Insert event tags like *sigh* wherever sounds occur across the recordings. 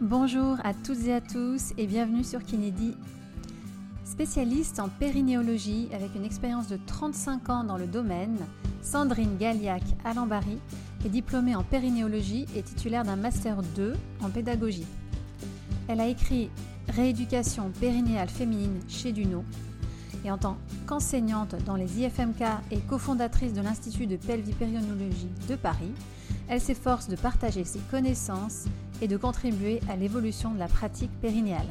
Bonjour à toutes et à tous et bienvenue sur Kennedy. Spécialiste en périnéologie avec une expérience de 35 ans dans le domaine, Sandrine Galliac Alambari est diplômée en périnéologie et titulaire d'un Master 2 en pédagogie. Elle a écrit Rééducation périnéale féminine chez Duno et en tant qu'enseignante dans les IFMK et cofondatrice de l'Institut de pelvipérinéologie de Paris, elle s'efforce de partager ses connaissances et de contribuer à l'évolution de la pratique périnéale.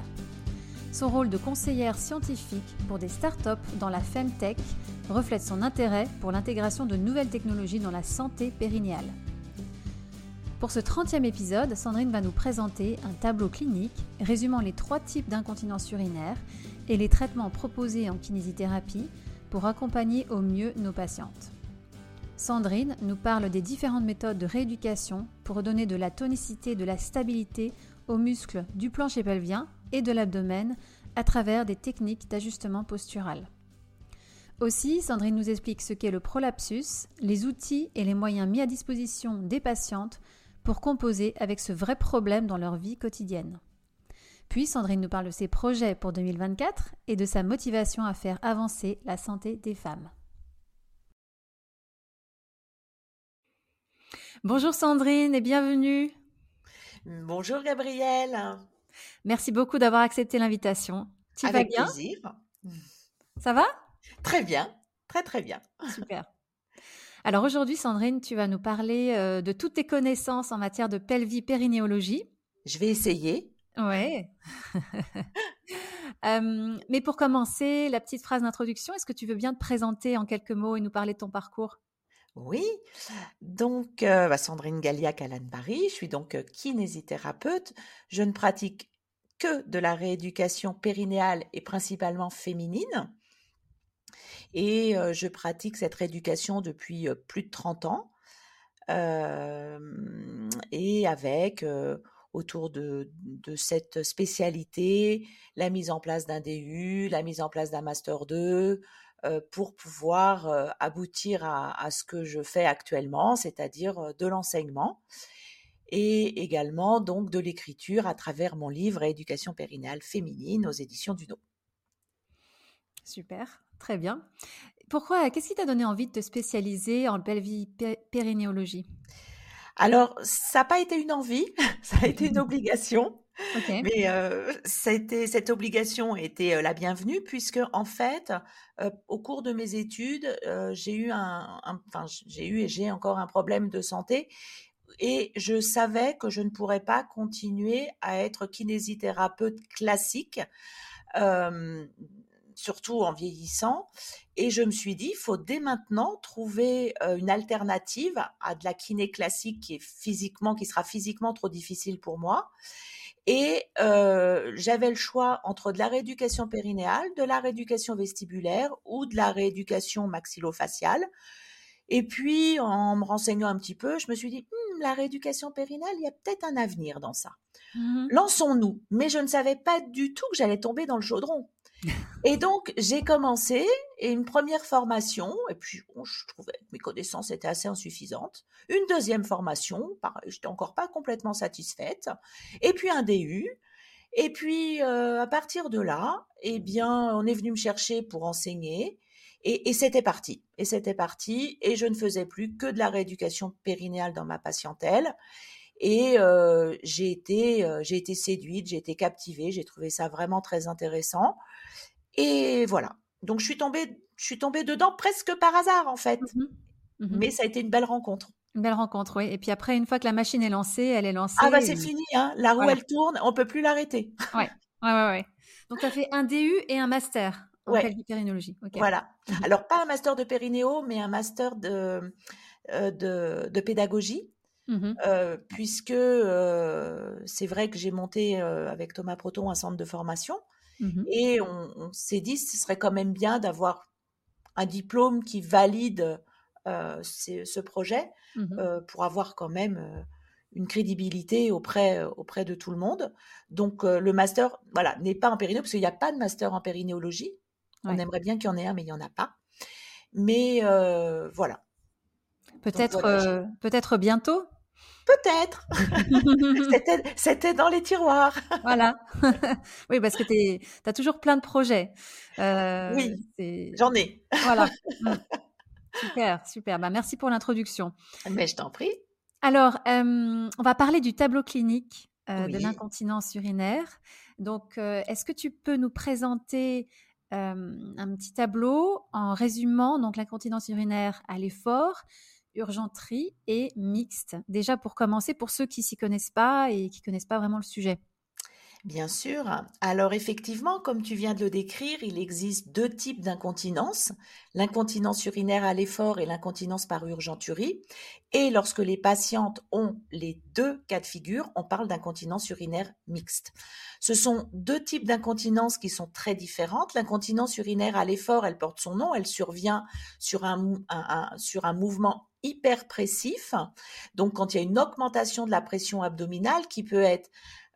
Son rôle de conseillère scientifique pour des startups dans la Femtech reflète son intérêt pour l'intégration de nouvelles technologies dans la santé périnéale. Pour ce 30e épisode, Sandrine va nous présenter un tableau clinique résumant les trois types d'incontinence urinaire et les traitements proposés en kinésithérapie pour accompagner au mieux nos patientes. Sandrine nous parle des différentes méthodes de rééducation pour donner de la tonicité de la stabilité aux muscles du plancher pelvien et de l'abdomen à travers des techniques d'ajustement postural. Aussi, Sandrine nous explique ce qu'est le prolapsus, les outils et les moyens mis à disposition des patientes pour composer avec ce vrai problème dans leur vie quotidienne. Puis Sandrine nous parle de ses projets pour 2024 et de sa motivation à faire avancer la santé des femmes. Bonjour Sandrine et bienvenue. Bonjour Gabrielle. Merci beaucoup d'avoir accepté l'invitation. Tu vas bien? plaisir. Ça va? Très bien, très très bien. Super. Alors aujourd'hui Sandrine, tu vas nous parler euh, de toutes tes connaissances en matière de pelvipérinéologie. Je vais essayer. Ouais. *laughs* Euh, mais pour commencer, la petite phrase d'introduction, est-ce que tu veux bien te présenter en quelques mots et nous parler de ton parcours? Oui, donc bah, Sandrine Galliac à Paris, je suis donc kinésithérapeute. Je ne pratique que de la rééducation périnéale et principalement féminine. Et je pratique cette rééducation depuis plus de 30 ans. et avec autour de, de, cette spécialité la mise en place d'un DU, la mise en place d'un Master 2, euh, pour pouvoir euh, aboutir à, ce que je fais actuellement, c'est-à-dire euh, de l'enseignement et également donc de l'écriture à travers mon livre Éducation périnale féminine aux éditions du Super, très bien. Pourquoi, qu'est-ce qui t'a donné envie de te spécialiser en pelvipérinéologie Alors, ça n'a pas été une envie, *laughs* ça a été une obligation. Mais cette obligation était la bienvenue puisque en fait, au cours de mes études, j'ai eu un, enfin j'ai eu et j'ai encore un problème de santé et je savais que je ne pourrais pas continuer à être kinésithérapeute classique. surtout en vieillissant. Et je me suis dit, il faut dès maintenant trouver une alternative à de la kiné classique qui est physiquement, qui sera physiquement trop difficile pour moi. Et euh, j'avais le choix entre de la rééducation périnéale, de la rééducation vestibulaire ou de la rééducation maxillofaciale. Et puis, en me renseignant un petit peu, je me suis dit, «Hmm, la rééducation périnéale, il y a peut-être un avenir dans ça. Mmh Lançons-nous. Mais je ne savais pas du tout que j'allais tomber dans le chaudron. *laughs* Et donc, j'ai commencé une première formation, et puis je trouvais que mes connaissances étaient assez insuffisantes. Une deuxième formation, pareil, j'étais encore pas complètement satisfaite. Et puis un DU. Et puis, euh, à partir de là, eh bien, on est venu me chercher pour enseigner. Et, c'était parti. Et c'était parti. Et je ne faisais plus que de la rééducation périnéale dans ma patientèle. Et euh, euh, j'ai été séduite, j'ai été captivée, j'ai trouvé ça vraiment très intéressant. Et voilà. Donc je suis tombée, je suis tombée dedans presque par hasard en fait. Mmh mmh Mais ça a été une belle rencontre. Une belle rencontre, oui. Et puis après, une fois que la machine est lancée, elle est lancée. Ah bah c'est fini, hein. La roue elle tourne, on peut plus l'arrêter. ouais, ouais, ouais, ouais. Donc tu as fait un DU et un master en ouais. périnéologie. Voilà. Mmh Alors pas un master de périnéo, mais un master de, euh, de, de, pédagogie. Euh, puisque euh, c'est vrai que j'ai monté avec Thomas Proton un centre de formation Mmh Et on, s'est dit, ce serait quand même bien d'avoir un diplôme qui valide ce projet mmh pour avoir quand même une crédibilité auprès, auprès de tout le monde. Donc le master, voilà, n'est pas en périnéo, parce qu'il n'y a pas de master en périnéologie. On aimerait bien qu'il y en ait un, mais il n'y en a pas. Mais voilà. Peut-être peut-être bientôt? Peut-être. *laughs* C'était dans les tiroirs. voilà. *laughs* oui, parce que tu as toujours plein de projets. Euh, oui, j'en ai. voilà. *laughs* Mmh. Super, super. Bah, merci pour l'introduction. Mais je t'en prie. Alors, on va parler du tableau clinique euh, de l'incontinence urinaire. Donc, euh, est-ce que tu peux nous présenter un petit tableau en résumant donc l'incontinence urinaire à l'effort, urgenterie et mixte. Déjà pour commencer, pour ceux qui s'y connaissent pas et qui connaissent pas vraiment le sujet. Bien sûr. Alors effectivement, comme tu viens de le décrire, il existe deux types d'incontinence, l'incontinence urinaire à l'effort et l'incontinence par urgenturie. Et lorsque les patientes ont les deux cas de figure, on parle d'incontinence urinaire mixte. Ce sont deux types d'incontinence qui sont très différentes. L'incontinence urinaire à l'effort, elle porte son nom, elle survient sur un, sur un mouvement hyperpressif. Donc quand il y a une augmentation de la pression abdominale qui peut être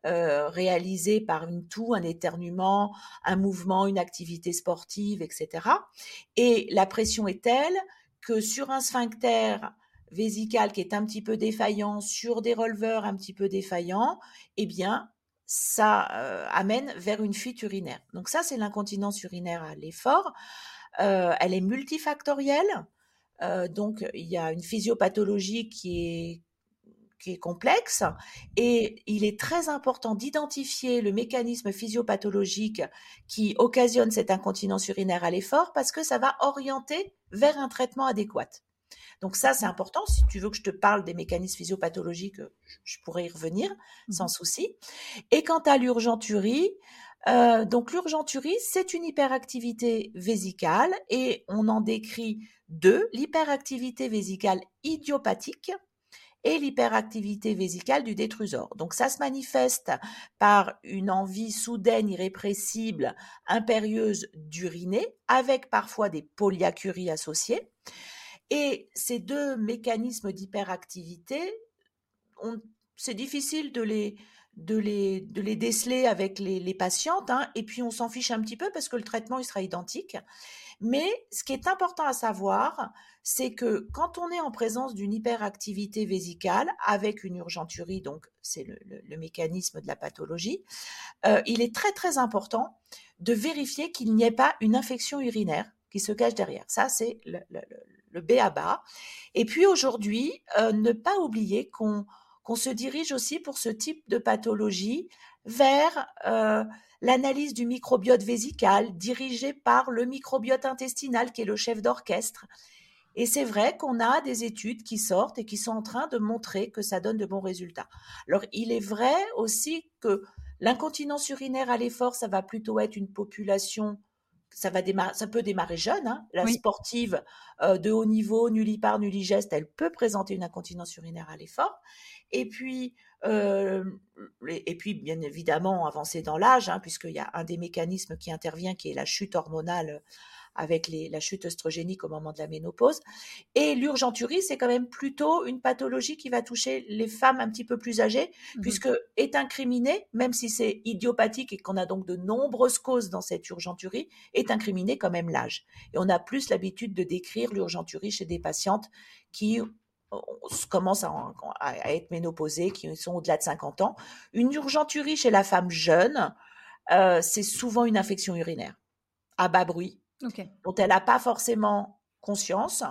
euh, réalisé par une toux, un éternuement, un mouvement, une activité sportive, etc. Et la pression est telle que sur un sphincter vésical qui est un petit peu défaillant, sur des releveurs un petit peu défaillants, eh bien, ça euh, amène vers une fuite urinaire. Donc ça, c'est l'incontinence urinaire à l'effort. Euh, elle est multifactorielle. Donc, il y a une physiopathologie qui est qui est complexe et il est très important d'identifier le mécanisme physiopathologique qui occasionne cette incontinence urinaire à l'effort parce que ça va orienter vers un traitement adéquat. Donc ça, c'est important. Si tu veux que je te parle des mécanismes physiopathologiques, je pourrais y revenir mmh sans souci. Et quant à l'urgenturie, euh, donc l'urgenturie, c'est une hyperactivité vésicale et on en décrit deux, l'hyperactivité vésicale idiopathique et l'hyperactivité vésicale du détrusor. Donc ça se manifeste par une envie soudaine, irrépressible, impérieuse d'uriner, avec parfois des polyacuries associées. Et ces deux mécanismes d'hyperactivité, c'est difficile de les, de les, de les déceler avec les, patientes, hein, et puis on s'en fiche un petit peu parce que le traitement il sera identique. Mais ce qui est important à savoir, c'est que quand on est en présence d'une hyperactivité vésicale avec une urgenturie, donc c'est le, mécanisme de la pathologie, euh, il est très très important de vérifier qu'il n'y ait pas une infection urinaire qui se cache derrière. Ça, c'est le, le, B à bas. Et puis aujourd'hui, euh, ne pas oublier qu'on qu'on se dirige aussi pour ce type de pathologie vers euh, l'analyse du microbiote vésical dirigé par le microbiote intestinal qui est le chef d'orchestre. Et c'est vrai qu'on a des études qui sortent et qui sont en train de montrer que ça donne de bons résultats. Alors, il est vrai aussi que l'incontinence urinaire à l'effort, ça va plutôt être une population, ça, va démarrer, ça peut démarrer jeune. Hein. La sportive euh, de haut niveau, nullipare, nulligeste, elle peut présenter une incontinence urinaire à l'effort. Et puis, et puis, bien évidemment, avancer dans l'âge, hein, puisqu'il y a un des mécanismes qui intervient, qui est la chute hormonale avec la chute œstrogénique au moment de la ménopause. Et l'urgenturie, c'est quand même plutôt une pathologie qui va toucher les femmes un petit peu plus âgées, mmh puisque est incriminé, même si c'est idiopathique et qu'on a donc de nombreuses causes dans cette urgenturie, est incriminé quand même l'âge. Et on a plus l'habitude de décrire l'urgenturie chez des patientes qui commencent à, être ménopausées, qui sont au-delà de 50 ans. Une urgenturie chez la femme jeune, euh, c'est souvent une infection urinaire à bas bruit, dont elle n'a pas forcément conscience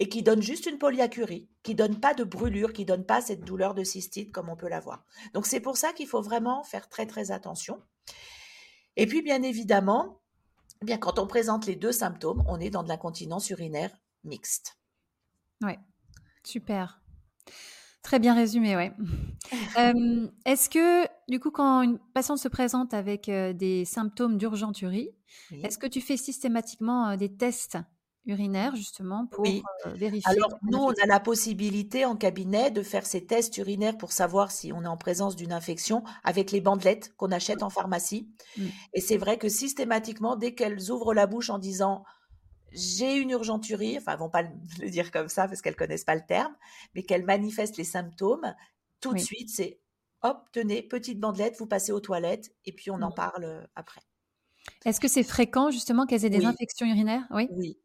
et qui donne juste une polyacurie, qui donne pas de brûlure, qui donne pas cette douleur de cystite comme on peut l'avoir. Donc c'est pour ça qu'il faut vraiment faire très très attention. Et puis bien évidemment, eh bien quand on présente les deux symptômes, on est dans de l'incontinence urinaire mixte. Ouais. Super. Très bien résumé, ouais. *laughs* est-ce que, du coup, quand une patiente se présente avec des symptômes d'urgenturie, est-ce que tu fais systématiquement des tests urinaires, justement, pour vérifier Alors, nous, on a la possibilité en cabinet de faire ces tests urinaires pour savoir si on est en présence d'une infection avec les bandelettes qu'on achète en pharmacie. Mmh. Et c'est vrai que systématiquement, dès qu'elles ouvrent la bouche en disant j'ai une urgenturie, enfin, elles vont pas le dire comme ça parce qu'elles connaissent pas le terme, mais qu'elles manifestent les symptômes, tout de suite, c'est hop, tenez, petite bandelette, vous passez aux toilettes et puis on en mmh. parle euh, après. Est-ce que c'est fréquent justement qu'elles aient des infections urinaires? Oui. Oui.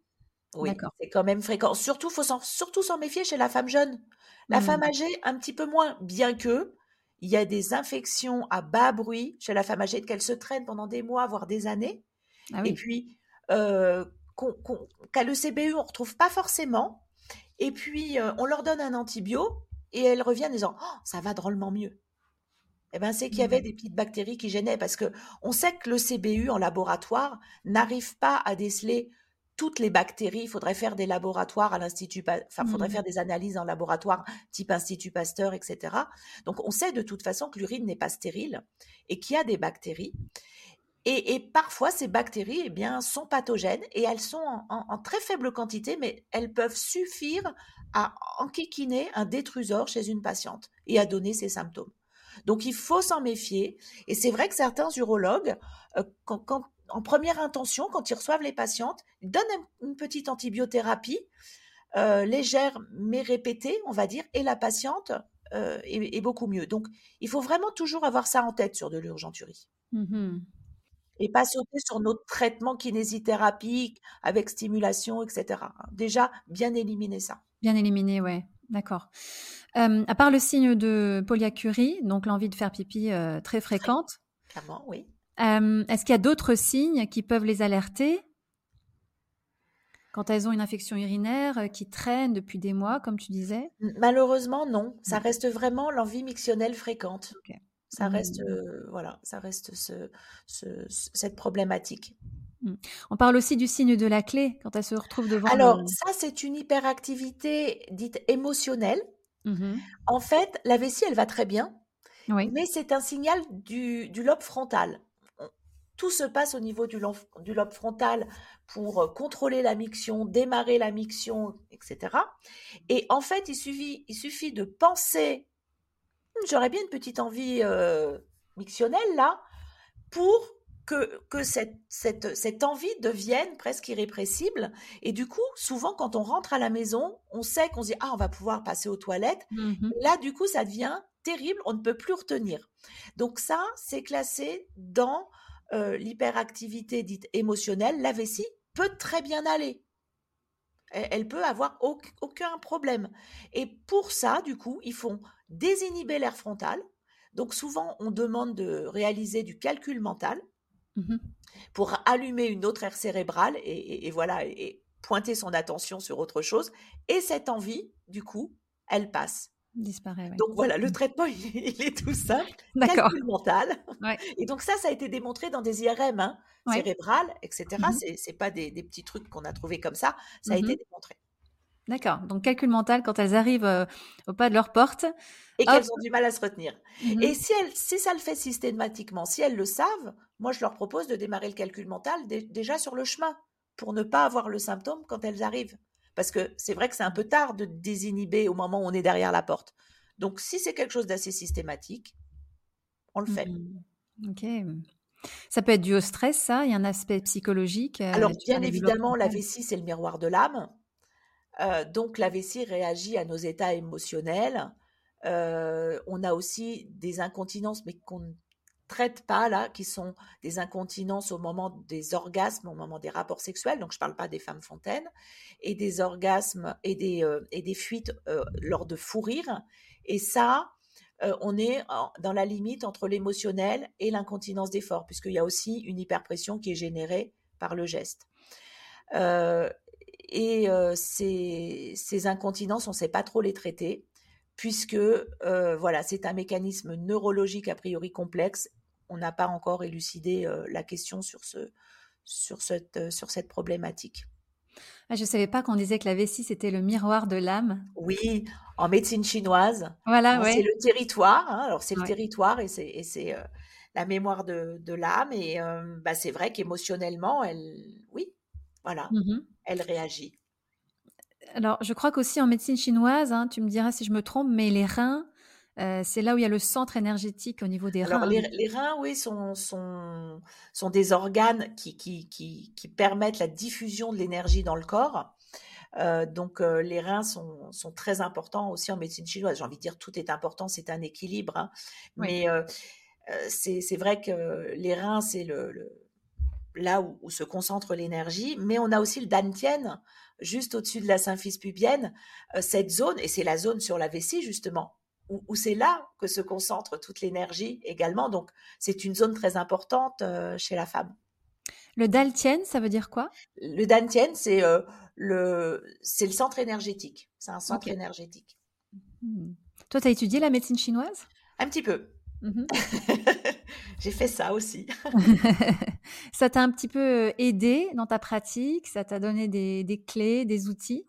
Oui, c'est quand même fréquent. Surtout, faut surtout s'en méfier chez la femme jeune. La femme mmh. âgée, un petit peu moins, bien que il y a des infections à bas bruit chez la femme âgée, qu'elle se traîne pendant des mois, voire des années. Ah Et puis, euh, qu'à le CBU, on ne retrouve pas forcément. Et puis, euh, on leur donne un antibio et elles reviennent en disant oh, ça va drôlement mieux. Eh ben, c'est qu'il y avait des petites bactéries qui gênaient parce que on sait que le CBU en laboratoire n'arrive pas à déceler toutes les bactéries. Il faudrait faire des laboratoires à l'Institut, enfin, faudrait mmh. faire des analyses en laboratoire type Institut Pasteur, etc. Donc, on sait de toute façon que l'urine n'est pas stérile et qu'il y a des bactéries. Et, parfois, ces bactéries eh bien, sont pathogènes et elles sont en, très faible quantité, mais elles peuvent suffire à enquiquiner un détrusor chez une patiente et à donner ses symptômes. Donc, il faut s'en méfier. Et c'est vrai que certains urologues, euh, en première intention, quand ils reçoivent les patientes, ils donnent une petite antibiothérapie euh, légère mais répétée, on va dire, et la patiente euh, est, beaucoup mieux. Donc, il faut vraiment toujours avoir ça en tête sur de l'urgenturie. Mmh et pas sauter sur notre traitement kinésithérapie avec stimulation, etc. Déjà, bien éliminer ça. Bien éliminer, ouais. D'accord. à part le signe de polyacurie, donc l'envie de faire pipi euh, très fréquente. Clairement, oui. Est-ce qu'il y a d'autres signes qui peuvent les alerter? Quand elles ont une infection urinaire euh, qui traîne depuis des mois, comme tu disais? Malheureusement, non. Ça reste vraiment l'envie mictionnelle fréquente. Ça reste, mmh. euh, voilà, ça reste cette problématique. Mmh. On parle aussi du signe de la clé quand elle se retrouve devant. Alors, ça, c'est une hyperactivité dite émotionnelle. Mmh en fait, la vessie, elle va très bien, mais c'est un signal du, du lobe frontal tout se passe au niveau du, lobe frontal pour contrôler la miction, démarrer la miction, etc. Et en fait, il suffit, il suffit de penser, «Hmm, j'aurais bien une petite envie euh, mictionnelle là, pour que, que cette, cette, cette, envie devienne presque irrépressible. Et du coup, souvent, quand on rentre à la maison, on sait qu'on se dit, ah, on va pouvoir passer aux toilettes. Mmh là, du coup, ça devient terrible, on ne peut plus retenir. Donc ça, c'est classé dans euh, l'hyperactivité dite émotionnelle, la vessie peut très bien aller. Elle, peut avoir aucun problème. Et pour ça, du coup, ils font désinhiber l'air frontal. Donc souvent, on demande de réaliser du calcul mental mmh pour allumer une autre aire cérébrale et, voilà, et pointer son attention sur autre chose. Et cette envie, du coup, elle passe disparaît. Donc voilà, le mmh. traitement, il, est tout simple, *laughs* calcul mental. Et donc ça, ça a été démontré dans des IRM hein, cérébrales, etc. Ce C'est pas des, petits trucs qu'on a trouvés comme ça, ça a mmh été démontré. D'accord. Donc calcul mental quand elles arrivent euh, au pas de leur porte. Et qu'elles ont du mal à se retenir. Et si, elles, si ça le fait systématiquement, si elles le savent, moi je leur propose de démarrer le calcul mental déjà sur le chemin pour ne pas avoir le symptôme quand elles arrivent. Parce que c'est vrai que c'est un peu tard de désinhiber au moment où on est derrière la porte. Donc, si c'est quelque chose d'assez systématique, on le fait. Mmh ok. Ça peut être dû au stress, ça? Il y a un aspect psychologique euh, Alors, bien évidemment, la vessie, c'est le miroir de l'âme. Euh, donc, la vessie réagit à nos états émotionnels. Euh, on a aussi des incontinences, mais qu'on traite pas là, qui sont des incontinences au moment des orgasmes, au moment des rapports sexuels, donc je ne parle pas des femmes fontaines, et des orgasmes et des, euh, et des fuites lors de fou rire. Et ça, on est dans la limite entre l'émotionnel et l'incontinence d'effort, puisqu'il y a aussi une hyperpression qui est générée par le geste. Et ces, ces, incontinences, on ne sait pas trop les traiter puisque euh, voilà, c'est un mécanisme neurologique a priori complexe. On n'a pas encore élucidé euh, la question sur, ce, sur, cette, euh, sur cette problématique. Ah, je ne savais pas qu'on disait que la vessie, c'était le miroir de l'âme. Oui, en médecine chinoise. Voilà, C'est le territoire. Hein. alors, c'est le territoire et c'est la mémoire de, de l'âme. Et bah, c'est vrai qu'émotionnellement, elle, oui, voilà, mmh elle réagit. Alors, je crois qu'aussi en médecine chinoise, hein, tu me diras si je me trompe, mais les reins, euh, c'est là où il y a le centre énergétique au niveau des reins. Alors, les, reins, oui, sont, sont, sont des organes qui, qui, qui, qui, permettent la diffusion de l'énergie dans le corps. Euh, donc, euh, les reins sont, sont, très importants aussi en médecine chinoise. J'ai envie de dire, tout est important, c'est un équilibre. Hein. Mais c'est vrai que les reins, c'est le là où, se concentre l'énergie, mais on a aussi le dantian, juste au-dessus de la symphyse pubienne, euh, cette zone, et c'est la zone sur la vessie justement, où, c'est là que se concentre toute l'énergie également. Donc c'est une zone très importante euh, chez la femme. Le daltian, ça veut dire quoi? Le dantian, c'est euh, le, c'est le centre énergétique. C'est un centre énergétique. Hmm. Toi, tu as étudié la médecine chinoise? Un petit peu. Mmh *laughs* J'ai fait ça aussi. *laughs* ça t'a un petit peu aidé dans ta pratique? Ça t'a donné des, clés, des outils?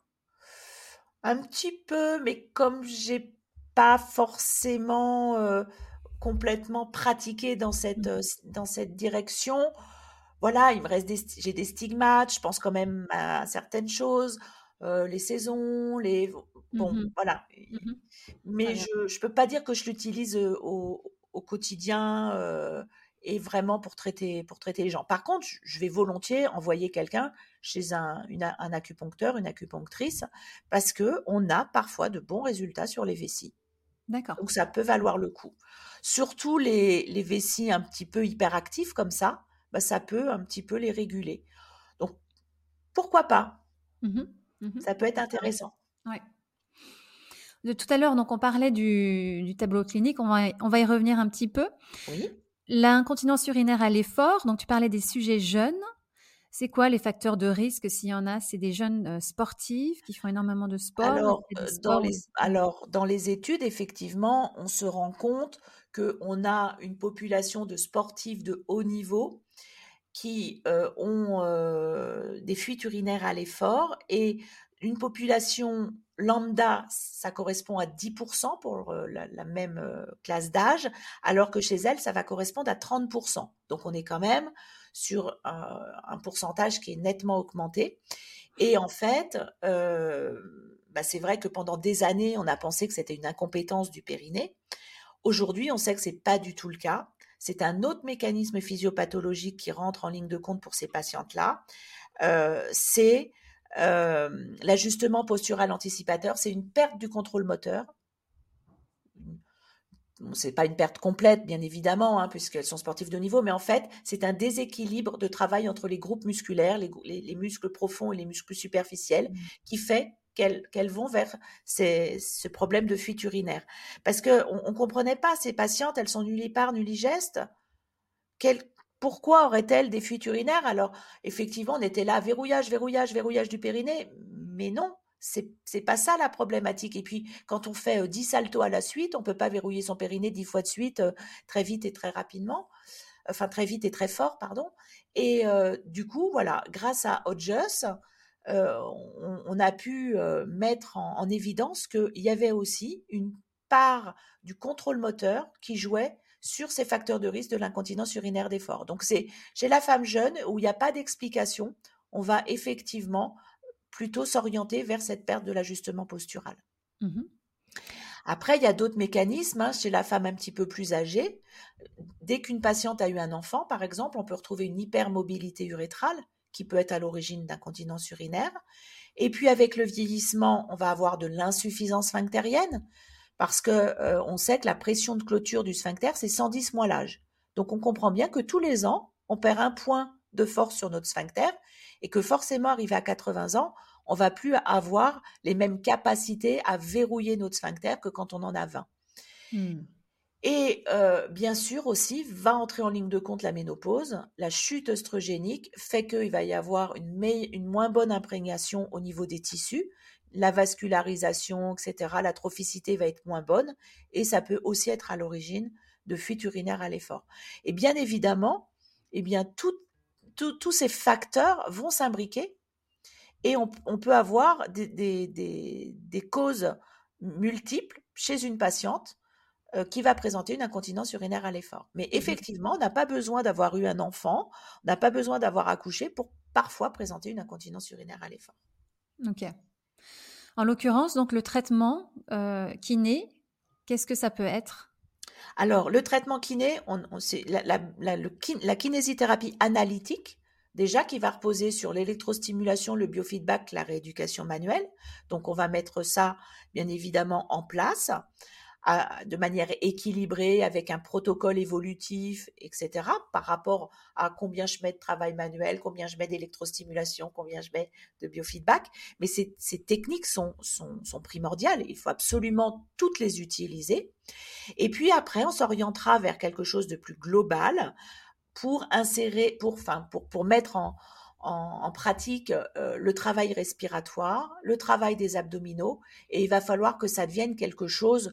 Un petit peu, mais comme j'ai pas forcément complètement pratiqué dans cette, mmh. dans cette direction, voilà, il me reste j'ai des stigmates, je pense quand même à certaines choses, les saisons, les bon, mmh voilà. Mais je ne peux pas dire que je l'utilise au, au quotidien euh, et vraiment pour traiter, pour traiter les gens. Par contre, je vais volontiers envoyer quelqu'un chez un, un acupuncteur, une acupunctrice, parce que on a parfois de bons résultats sur les vessies. D'accord. Donc ça peut valoir le coup. Surtout les, les vessies un petit peu hyperactifs comme ça, bah, ça peut un petit peu les réguler. Donc pourquoi pas? Mmh mmh Ça peut être intéressant. Ouais de tout à l'heure, donc on parlait du, tableau clinique, on va, on va y revenir un petit peu. Oui. L'incontinence urinaire à l'effort, donc tu parlais des sujets jeunes. C'est quoi les facteurs de risque s'il y en a? C'est des jeunes euh, sportifs qui font énormément de sport alors euh, dans, les, alors, dans les études, effectivement, on se rend compte qu'on a une population de sportifs de haut niveau qui euh, ont des fuites urinaires à l'effort et une population lambda, ça correspond à 10% pour euh, la, même euh, classe d'âge, alors que chez elle, ça va correspondre à 30%. Donc on est quand même sur un, pourcentage qui est nettement augmenté. Et en fait, euh, bah, c'est vrai que pendant des années, on a pensé que c'était une incompétence du périnée. Aujourd'hui, on sait que c'est pas du tout le cas. C'est un autre mécanisme physiopathologique qui rentre en ligne de compte pour ces patientes-là. c'est euh, l'ajustement postural anticipateur, c'est une perte du contrôle moteur. Ce n'est pas une perte complète, bien évidemment, hein, puisqu'elles sont sportives de niveau, mais en fait, c'est un déséquilibre de travail entre les groupes musculaires, les, muscles profonds et les muscles superficiels, mmh. qui fait qu'elles vont vers ce problème de fuite urinaire. Parce qu'on ne comprenait pas, ces patientes, elles sont nullipares, nulligestes. Quel, pourquoi aurait-elle des fuites urinaires? Alors, effectivement, on était là, verrouillage, verrouillage, verrouillage du périnée, mais non, c'est n'est pas ça la problématique. Et puis, quand on fait 10 euh, saltos à la suite, on peut pas verrouiller son périnée 10 fois de suite, euh, très vite et très rapidement, enfin très vite et très fort, pardon. Et euh, du coup, voilà, grâce à Hodges, on, a pu mettre en, en évidence qu'il y avait aussi une part du contrôle moteur qui jouait sur ces facteurs de risque de l'incontinence urinaire d'effort. Donc c'est chez la femme jeune où il n'y a pas d'explication, on va effectivement plutôt s'orienter vers cette perte de l'ajustement postural. Mmh Après, il y a d'autres mécanismes hein, chez la femme un petit peu plus âgée. Dès qu'une patiente a eu un enfant, par exemple, on peut retrouver une hypermobilité urétrale qui peut être à l'origine d'incontinence urinaire. Et puis avec le vieillissement, on va avoir de l'insuffisance sphinctérienne parce que euh, on sait que la pression de clôture du sphincter, c'est 110 moins l'âge. Donc on comprend bien que tous les ans, on perd un point de force sur notre sphincter et que forcément, arrivé à 80 ans, on va plus avoir les mêmes capacités à verrouiller notre sphincter que quand on en a 20. Hmm. Et euh, bien sûr aussi, va entrer en ligne de compte la ménopause. La chute œstrogénique fait qu'il va y avoir une, une moins bonne imprégnation au niveau des tissus la vascularisation, etc., la trophicité va être moins bonne et ça peut aussi être à l'origine de fuite urinaire à l'effort. Et bien évidemment, eh bien, tous ces facteurs vont s'imbriquer et on, peut avoir des, causes multiples chez une patiente euh, qui va présenter une incontinence urinaire à l'effort. Mais mmh effectivement, on n'a pas besoin d'avoir eu un enfant, on n'a pas besoin d'avoir accouché pour parfois présenter une incontinence urinaire à l'effort. Ok. En l'occurrence, donc le traitement euh, kiné, qu'est-ce que ça peut être? Alors, le traitement kiné, on, la, kinésithérapie analytique, déjà qui va reposer sur l'électrostimulation, le biofeedback, la rééducation manuelle. Donc, on va mettre ça, bien évidemment, en place. De manière équilibrée avec un protocole évolutif, etc., par rapport à combien je mets de travail manuel, combien je mets d'électrostimulation, combien je mets de biofeedback. Mais ces, techniques sont, primordiales. Il faut absolument toutes les utiliser. Et puis après, on s'orientera vers quelque chose de plus global pour insérer, pour, enfin, pour, mettre en, pratique euh, le travail respiratoire, le travail des abdominaux, et il va falloir que ça devienne quelque chose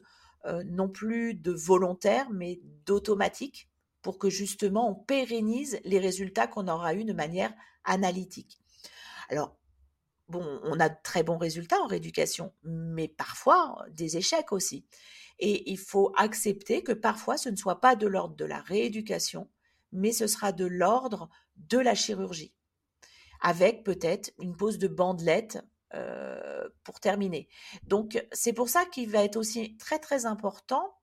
non plus de volontaire, mais d'automatique, pour que justement on pérennise les résultats qu'on aura eus de manière analytique. Alors, bon, on a de très bons résultats en rééducation, mais parfois des échecs aussi. Et il faut accepter que parfois ce ne soit pas de l'ordre de la rééducation, mais ce sera de l'ordre de la chirurgie, avec peut-être une pose de bandelette euh, pour terminer. Donc c'est pour ça qu'il va être aussi très très important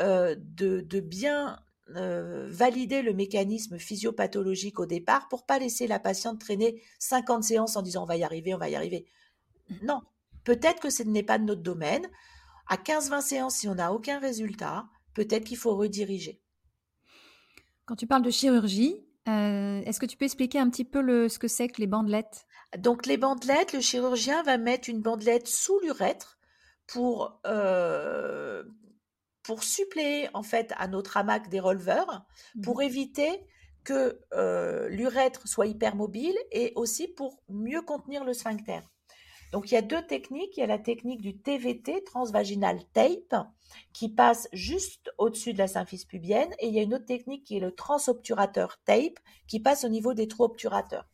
euh, de, bien euh, valider le mécanisme physiopathologique au départ pour pas laisser la patiente traîner 50 séances en disant on va y arriver, on va y arriver. Non, peut-être que ce n'est pas de notre domaine. À 15-20 séances, si on n'a aucun résultat, peut-être qu'il faut rediriger. Quand tu parles de chirurgie, euh, est-ce que tu peux expliquer un petit peu le, ce que c'est que les bandelettes? Donc les bandelettes, le chirurgien va mettre une bandelette sous l'urètre pour, euh, pour suppléer en fait à notre hamac des releveurs, pour mmh éviter que euh, l'urètre soit hypermobile et aussi pour mieux contenir le sphincter. Donc il y a deux techniques. Il y a la technique du TVT, transvaginal tape, qui passe juste au-dessus de la symphyse pubienne. Et il y a une autre technique qui est le transobturateur tape, qui passe au niveau des trous obturateurs.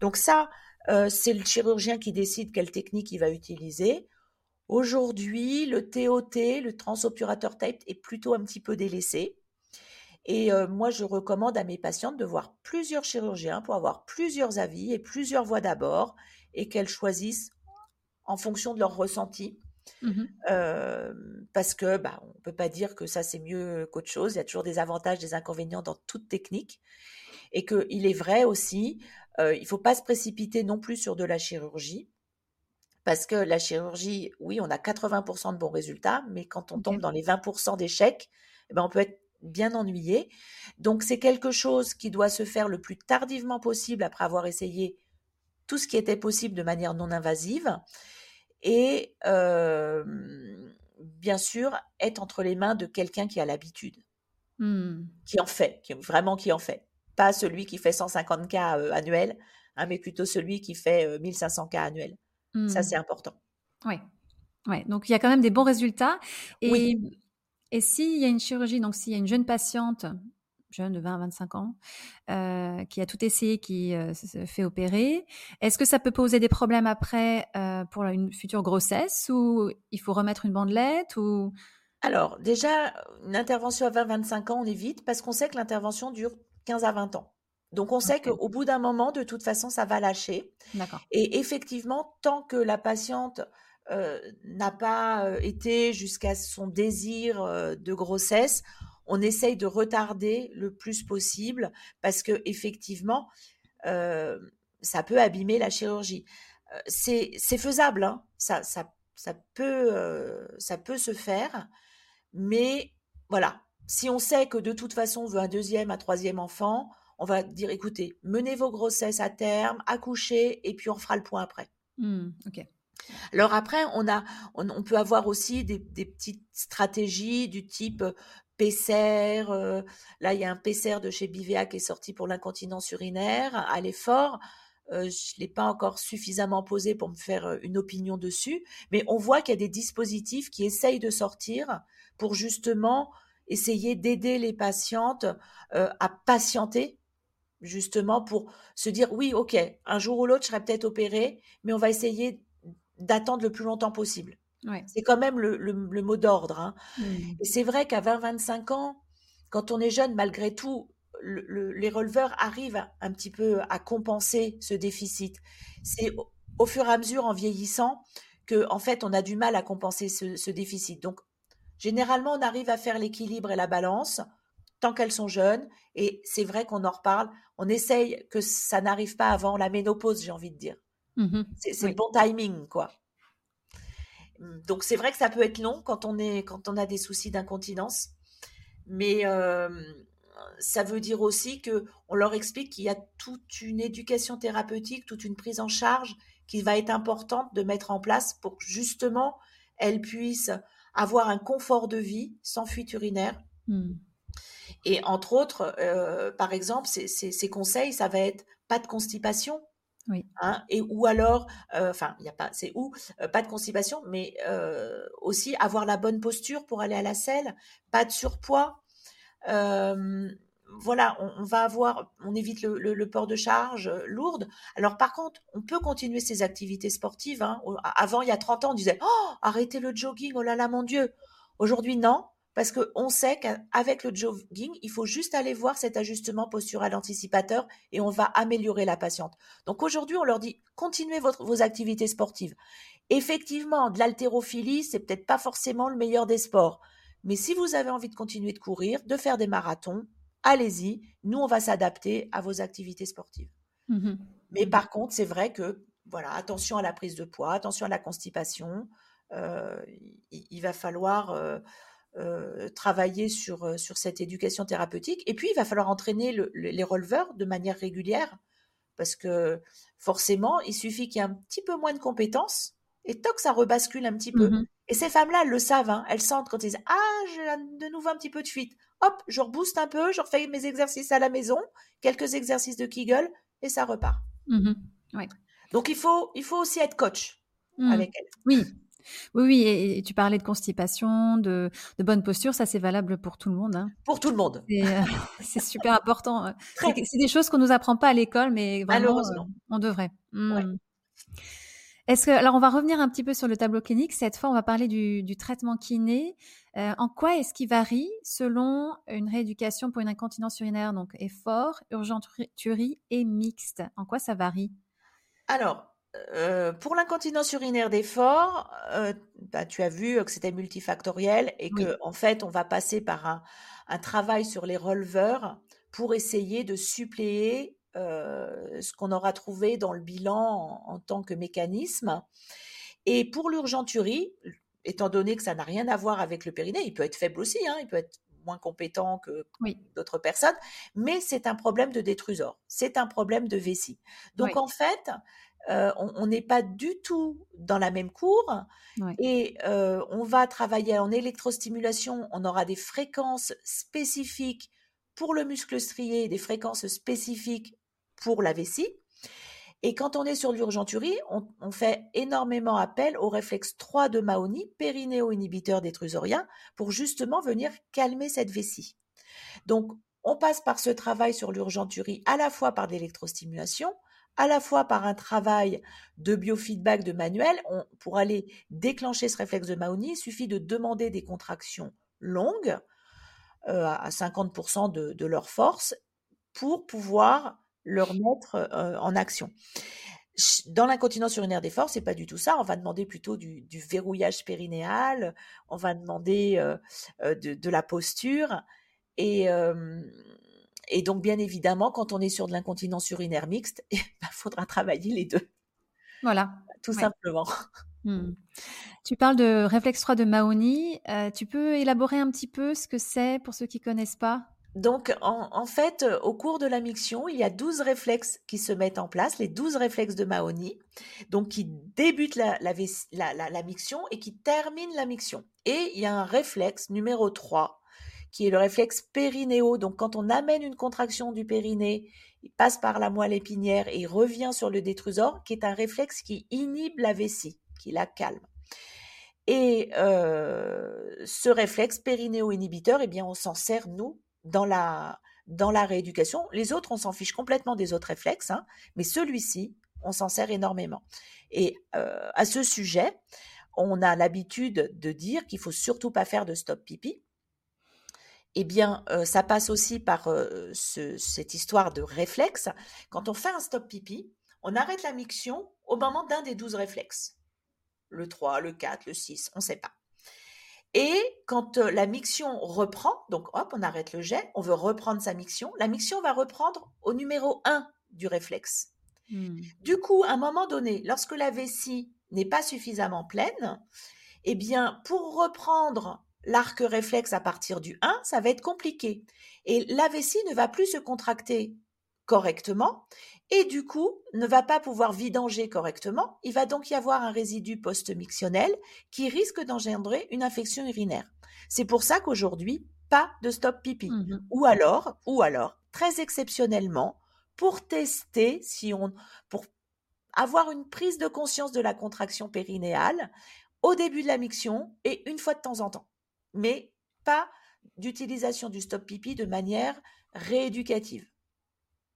Donc ça, euh, c'est le chirurgien qui décide quelle technique il va utiliser. Aujourd'hui, le TOT, le transobturateur tape, est plutôt un petit peu délaissé. Et euh, moi, je recommande à mes patientes de voir plusieurs chirurgiens pour avoir plusieurs avis et plusieurs voix d'abord et qu'elles choisissent en fonction de leur ressenti. Mmh parce que bah, on peut pas dire que ça c'est mieux qu'autre chose. Il y a toujours des avantages, des inconvénients dans toute technique, et qu'il est vrai aussi, euh, il faut pas se précipiter non plus sur de la chirurgie, parce que la chirurgie, oui, on a 80% de bons résultats, mais quand on tombe dans les 20% d'échecs, eh ben on peut être bien ennuyé. Donc c'est quelque chose qui doit se faire le plus tardivement possible après avoir essayé tout ce qui était possible de manière non invasive et bien sûr être entre les mains de quelqu'un qui a l'habitude, mmh. qui en fait, qui, vraiment qui en fait. Pas celui qui fait 150 cas annuels, hein, mais plutôt celui qui fait 1500 cas annuels. Ça, c'est mmh. important. Oui. Ouais, donc il y a quand même des bons résultats. Et, oui. et s'il y a une chirurgie, donc s'il y a une jeune patiente jeune de 20 à 25 ans, euh, qui a tout essayé, qui euh, se fait opérer. Est-ce que ça peut poser des problèmes après euh, pour une future grossesse ou il faut remettre une bandelette ou? Alors, déjà, une intervention à 20-25 ans, on évite parce qu'on sait que l'intervention dure 15 à 20 ans. Donc, on sait qu'au bout d'un moment, de toute façon, ça va lâcher. D'accord. Et effectivement, tant que la patiente n'a pas été jusqu'à son désir de grossesse, on essaye de retarder le plus possible parce que effectivement, euh, ça peut abîmer la chirurgie. Euh, c'est, faisable, hein. ça, ça, ça, peut, euh, ça peut se faire, mais voilà, si on sait que de toute façon on veut un deuxième, un troisième enfant, on va dire écoutez, menez vos grossesses à terme, accouchez, et puis on fera le point après. Mmh, Alors après, on, a, on, peut avoir aussi des, des, petites stratégies du type PCR. Euh, là, il y a un PCR de chez Bivea qui est sorti pour l'incontinence urinaire à l'effort. Euh, je ne l'ai pas encore suffisamment posé pour me faire euh, une opinion dessus, mais on voit qu'il y a des dispositifs qui essayent de sortir pour justement essayer d'aider les patientes à patienter, justement pour se dire oui, ok, un jour ou l'autre, je serai peut-être opérée, mais on va essayer d'attendre le plus longtemps possible. C'est quand même le, mot d'ordre. Hein. Mmh. Et c'est vrai qu'à 20-25 ans, quand on est jeune, malgré tout, les releveurs arrivent un petit peu à compenser ce déficit. C'est au, fur et à mesure, en vieillissant, que en fait, on a du mal à compenser ce, déficit. Donc, généralement, on arrive à faire l'équilibre et la balance tant qu'elles sont jeunes. Et c'est vrai qu'on en reparle. On essaye que ça n'arrive pas avant la ménopause, j'ai envie de dire. Mmh c'est le bon timing, quoi. Donc c'est vrai que ça peut être long quand on, est, quand on a des soucis d'incontinence. Mais ça veut dire aussi que on leur explique qu'il y a toute une éducation thérapeutique, toute une prise en charge qui va être importante de mettre en place pour que justement elles puissent avoir un confort de vie sans fuite urinaire. Mmh. Et entre autres, euh, par exemple, ces, conseils, ça va être pas de constipation. Hein, et ou alors, euh, enfin, il y a pas, c'est où, euh, pas de constipation, mais aussi avoir la bonne posture pour aller à la selle, pas de surpoids voilà, on, va avoir, on évite le, port de charge euh, lourde. Alors par contre, on peut continuer ses activités sportives. Hein. Avant, il y a 30 ans, on disait oh, arrêtez le jogging, oh là là, mon Dieu. Aujourd'hui, non, parce qu'on sait qu'avec le jogging, il faut juste aller voir cet ajustement postural anticipateur et on va améliorer la patiente. Donc aujourd'hui, on leur dit continuez vos activités sportives. Effectivement, de l'haltérophilie, c'est peut-être pas forcément le meilleur des sports. Mais si vous avez envie de continuer de courir, de faire des marathons, allez-y, nous, on va s'adapter à vos activités sportives. Mmh Mais mmh par contre, c'est vrai que, voilà, attention à la prise de poids, attention à la constipation. Euh, il, va falloir euh, euh, travailler sur, sur cette éducation thérapeutique. Et puis, il va falloir entraîner les releveurs de manière régulière. Parce que forcément, il suffit qu'il y ait un petit peu moins de compétences et toc, ça rebascule un petit peu. Mmh et ces femmes-là, elles le savent, hein. elles sentent quand ils disent Ah, j'ai de nouveau un petit peu de fuite hop, je rebooste un peu, je refais mes exercices à la maison, quelques exercices de Kegel, et ça repart. Mmh Donc il faut, il faut aussi être coach mmh. avec elle. Oui. Oui, oui, et, tu parlais de constipation, de, bonne posture, ça c'est valable pour tout le monde. Hein. Pour tout le monde. C'est euh, *laughs* super important. C'est des choses qu'on ne nous apprend pas à l'école, mais vraiment, euh, on devrait. Mmh. Est-ce que, alors on va revenir un petit peu sur le tableau clinique. Cette fois, on va parler du, traitement kiné. Euh, en quoi est-ce qu'il varie selon une rééducation pour une incontinence urinaire, donc effort, urgenturie et mixte? En quoi ça varie? Alors, euh, pour l'incontinence urinaire d'effort, euh, bah, tu as vu que c'était multifactoriel et que en fait, on va passer par un, un travail sur les releveurs pour essayer de suppléer euh, ce qu'on aura trouvé dans le bilan en, tant que mécanisme. Et pour l'urgenturie, étant donné que ça n'a rien à voir avec le périnée, il peut être faible aussi, hein, il peut être moins compétent que d'autres personnes, mais c'est un problème de détrusor, c'est un problème de vessie. Donc en fait, euh, on n'est pas du tout dans la même cour et euh, on va travailler en électrostimulation, on aura des fréquences spécifiques pour le muscle strié, des fréquences spécifiques pour la vessie. Et quand on est sur l'urgenturie, on, fait énormément appel au réflexe 3 de Mahony, périnéo-inhibiteur détrusorien, pour justement venir calmer cette vessie. Donc, on passe par ce travail sur l'urgenturie à la fois par l'électrostimulation, à la fois par un travail de biofeedback de manuel. pour aller déclencher ce réflexe de Mahony, il suffit de demander des contractions longues, euh, à 50% de, de, leur force, pour pouvoir le remettre en action. Dans l'incontinence urinaire des forces, c'est pas du tout ça. On va demander plutôt du, verrouillage périnéal, on va demander de, la posture. Et, et, donc, bien évidemment, quand on est sur de l'incontinence urinaire mixte, il *laughs* bah, faudra travailler les deux. Voilà. Tout simplement. Mmh. Tu parles de réflexe 3 de Mahoney. tu peux élaborer un petit peu ce que c'est pour ceux qui connaissent pas? Donc, en, fait, euh, au cours de la miction, il y a 12 réflexes qui se mettent en place, les 12 réflexes de Mahoney, donc qui débutent la, la, miction et qui terminent la miction. Et il y a un réflexe numéro 3, qui est le réflexe périnéo. Donc, quand on amène une contraction du périnée, il passe par la moelle épinière et revient sur le détrusor, qui est un réflexe qui inhibe la vessie, qui la calme. Et euh, ce réflexe périnéo-inhibiteur, eh bien, on s'en sert, nous, dans la, dans la rééducation. Les autres, on s'en fiche complètement des autres réflexes, hein, mais celui-ci, on s'en sert énormément. Et euh, à ce sujet, on a l'habitude de dire qu'il faut surtout pas faire de stop pipi. Eh bien, euh, ça passe aussi par euh, cette histoire de réflexe. Quand on fait un stop pipi, on arrête la miction au moment d'un des douze réflexes. Le 3, le 4, le 6, on ne sait pas. Et quand la miction reprend, donc hop, on arrête le jet, on veut reprendre sa miction, la miction va reprendre au numéro 1 du réflexe. Mmh. Du coup, à un moment donné, lorsque la vessie n'est pas suffisamment pleine, eh bien, pour reprendre l'arc réflexe à partir du 1, ça va être compliqué. Et la vessie ne va plus se contracter correctement et du coup ne va pas pouvoir vidanger correctement. Il va donc y avoir un résidu post-mictionnel qui risque d'engendrer une infection urinaire. C'est pour ça qu'aujourd'hui, pas de stop pipi. Mmh ou alors, ou alors, très exceptionnellement, pour tester si on, pour avoir une prise de conscience de la contraction périnéale au début de la miction et une fois de temps en temps. Mais pas d'utilisation du stop pipi de manière rééducative.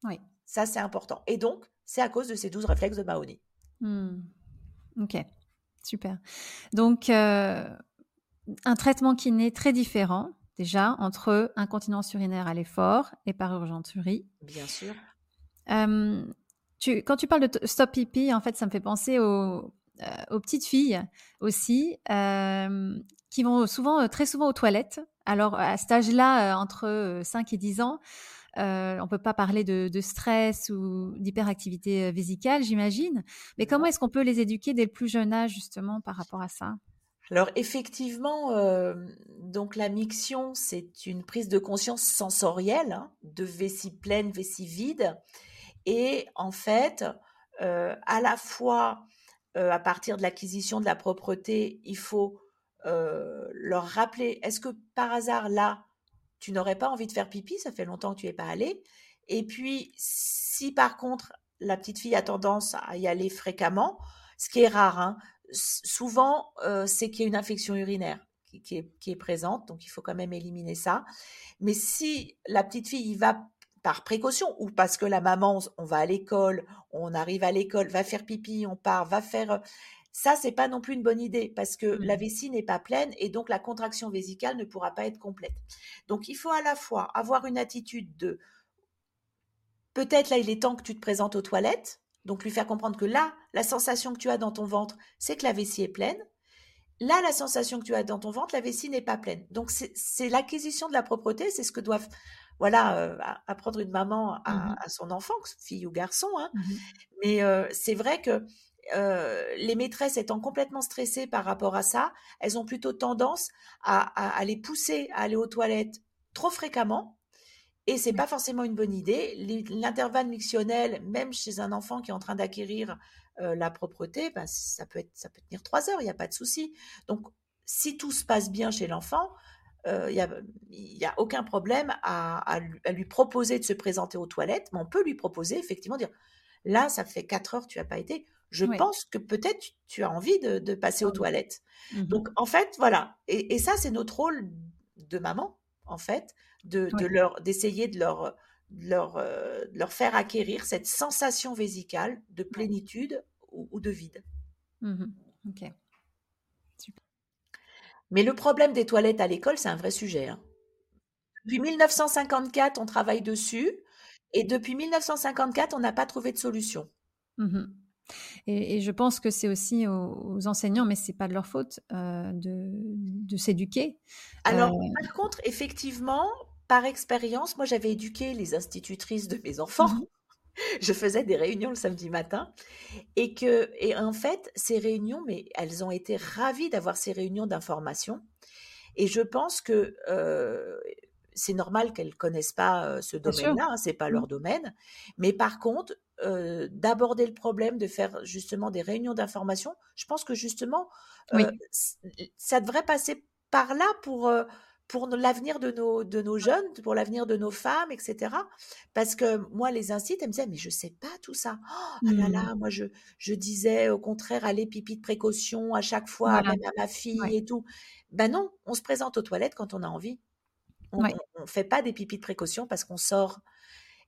Oui. Ça, c'est important. Et donc, c'est à cause de ces douze réflexes de Mahoney. Mmh. Ok, super. Donc, euh, un traitement qui n'est très différent, déjà, entre incontinence urinaire à l'effort et par urgenturie. Bien sûr. tu, quand tu parles de stop pipi, en fait, ça me fait penser euh, aux petites filles aussi, qui vont souvent, très souvent aux toilettes. Alors, à cet âge-là, entre 5 et 10 ans, euh, on peut pas parler de, stress ou d'hyperactivité vésicale, j'imagine. Mais comment est-ce qu'on peut les éduquer dès le plus jeune âge, justement, par rapport à ça? Alors effectivement, donc la miction, c'est une prise de conscience sensorielle hein, de vessie pleine, vessie vide, et en fait, à la fois à partir de l'acquisition de la propreté, il faut leur rappeler, est-ce que par hasard là, tu n'aurais pas envie de faire pipi, ça fait longtemps que tu n'y es pas allé. Et puis, si par contre, la petite fille a tendance à y aller fréquemment, ce qui est rare, hein, souvent, euh, c'est qu'il y a une infection urinaire qui, est, présente, donc il faut quand même éliminer ça. Mais si la petite fille y va par précaution ou parce que la maman, on va à l'école, on arrive à l'école, va faire pipi, on part, va faire ça, c'est pas non plus une bonne idée parce que la mmh. vessie n'est pas pleine et donc la contraction vésicale ne pourra pas être complète. Donc, il faut à la fois avoir une attitude de peut-être là, il est temps que tu te présentes aux toilettes. Donc, lui faire comprendre que là, la sensation que tu as dans ton ventre, c'est que la vessie est pleine. Là, la sensation que tu as dans ton ventre, la vessie n'est pas pleine. Donc, c'est l'acquisition de la propreté, c'est ce que doivent voilà, euh, apprendre une maman à, mmh son enfant, fille ou garçon. Hein. Mmh Mais euh, c'est vrai que euh, les maîtresses étant complètement stressées par rapport à ça, elles ont plutôt tendance à, les pousser à aller aux toilettes trop fréquemment. Et c'est pas forcément une bonne idée. L'intervalle mictionnel, même chez un enfant qui est en train d'acquérir la propreté, ben, ça peut être, ça peut tenir trois heures, il n'y a pas de souci. Donc, si tout se passe bien chez l'enfant, euh, il n'y a, aucun problème à, lui proposer de se présenter aux toilettes, mais on peut lui proposer effectivement dire là, ça fait quatre heures, tu n'as pas été je pense que peut-être tu as envie de, passer aux toilettes. Mmh Donc, en fait, voilà. Et, ça, c'est notre rôle de maman, en fait, de, leur, d'essayer de leur, leur, euh, leur faire acquérir cette sensation vésicale de plénitude ou, de vide. Mmh ok. Mais le problème des toilettes à l'école, c'est un vrai sujet. Hein. Depuis 1954, on travaille dessus. Et depuis 1954, on n'a pas trouvé de solution. Mmh et, je pense que c'est aussi aux, enseignants, mais c'est pas de leur faute, euh, de, s'éduquer. Alors, euh, par contre, effectivement, par expérience, moi j'avais éduqué les institutrices de mes enfants. Mmh je faisais des réunions le samedi matin et que et en fait ces réunions mais elles ont été ravies d'avoir ces réunions d'information et je pense que euh, c'est normal qu'elles connaissent pas ce domaine-là, hein, c'est pas leur mmh. domaine. Mais par contre, d'aborder le problème, de faire justement des réunions d'information. Je pense que justement, ça devrait passer par là pour, pour l'avenir de nos, de nos jeunes, pour l'avenir de nos femmes, etc. Parce que moi, les incites, elles me disaient, mais je sais pas tout ça. Oh là là, mmh. moi, je, je disais au contraire, allez, pipi de précaution à chaque fois, même à ma fille et tout. Ben non, on se présente aux toilettes quand on a envie. On ne fait pas des pipis de précaution parce qu'on sort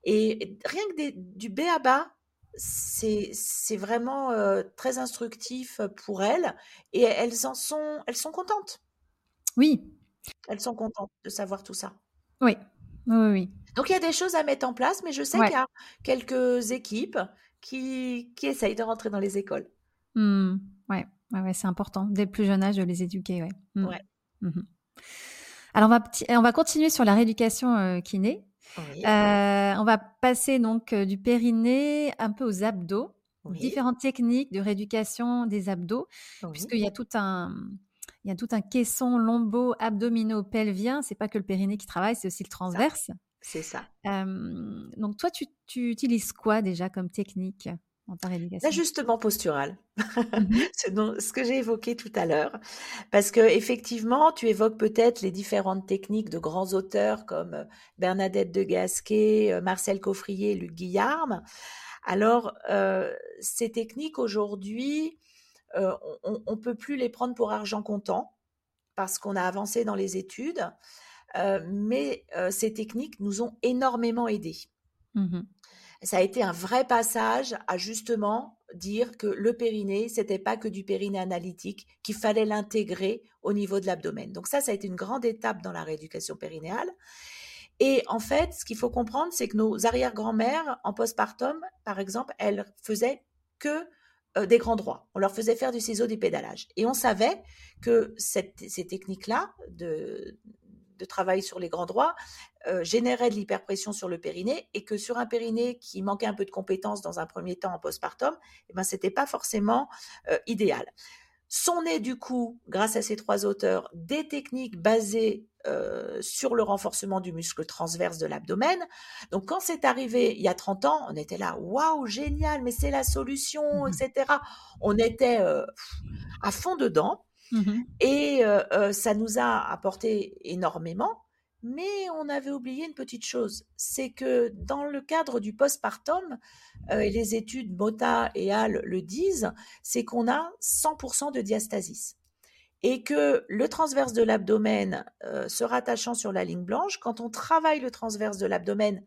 et rien que du B à bas, c'est vraiment très instructif pour elles et elles en sont, elles sont contentes. Oui. Elles sont contentes de savoir tout ça. Oui, oui, oui. Donc il y a des choses à mettre en place, mais je sais qu'il y a quelques équipes qui, qui essayent de rentrer dans les écoles. Mmh. Ouais, ouais, c'est important dès le plus jeune âge de les éduquer. Ouais. Mmh. ouais. Mmh Alors on va, on va continuer sur la rééducation kiné. Euh, on va passer donc euh, du périnée un peu aux abdos. Différentes techniques de rééducation des abdos, puisqu'il y a tout un, il y a tout un caisson lombo-abdominaux-pelvien. C'est pas que le périnée qui travaille, c'est aussi le transverse. C'est ça. donc toi, tu, tu, utilises quoi déjà comme technique en L'ajustement postural, *laughs* mmh c'est ce que j'ai évoqué tout à l'heure, parce que effectivement, tu évoques peut-être les différentes techniques de grands auteurs comme Bernadette de Gasquet, Marcel Coffrier, Luc Guillaume. Alors, ces techniques aujourd'hui, on ne peut plus les prendre pour argent comptant parce qu'on a avancé dans les études, mais ces techniques nous ont énormément aidés. Mmh Ça a été un vrai passage à justement dire que le périnée, c'était pas que du périnée analytique, qu'il fallait l'intégrer au niveau de l'abdomen. Donc ça, ça a été une grande étape dans la rééducation périnéale. Et en fait, ce qu'il faut comprendre, c'est que nos arrière-grand-mères en postpartum, par exemple, elles faisaient que euh, des grands droits. On leur faisait faire du ciseau, du pédalage. Et on savait que ces techniques-là de, travail sur les grands droits euh, généraient de l'hyperpression sur le périnée et que sur un périnée qui manquait un peu de compétences dans un premier temps en postpartum, eh ben, ce n'était pas forcément euh, idéal. Sont nées du coup, grâce à ces trois auteurs, des techniques basées euh, sur le renforcement du muscle transverse de l'abdomen. Donc quand c'est arrivé il y a 30 ans, on était là, waouh, génial, mais c'est la solution, mmh etc. On était euh, à fond dedans. Mmh et euh, ça nous a apporté énormément. Mais on avait oublié une petite chose, c'est que dans le cadre du postpartum, euh, et les études Mota et Hall le disent, c'est qu'on a 100% de diastasis. Et que le transverse de l'abdomen euh, se rattachant sur la ligne blanche, quand on travaille le transverse de l'abdomen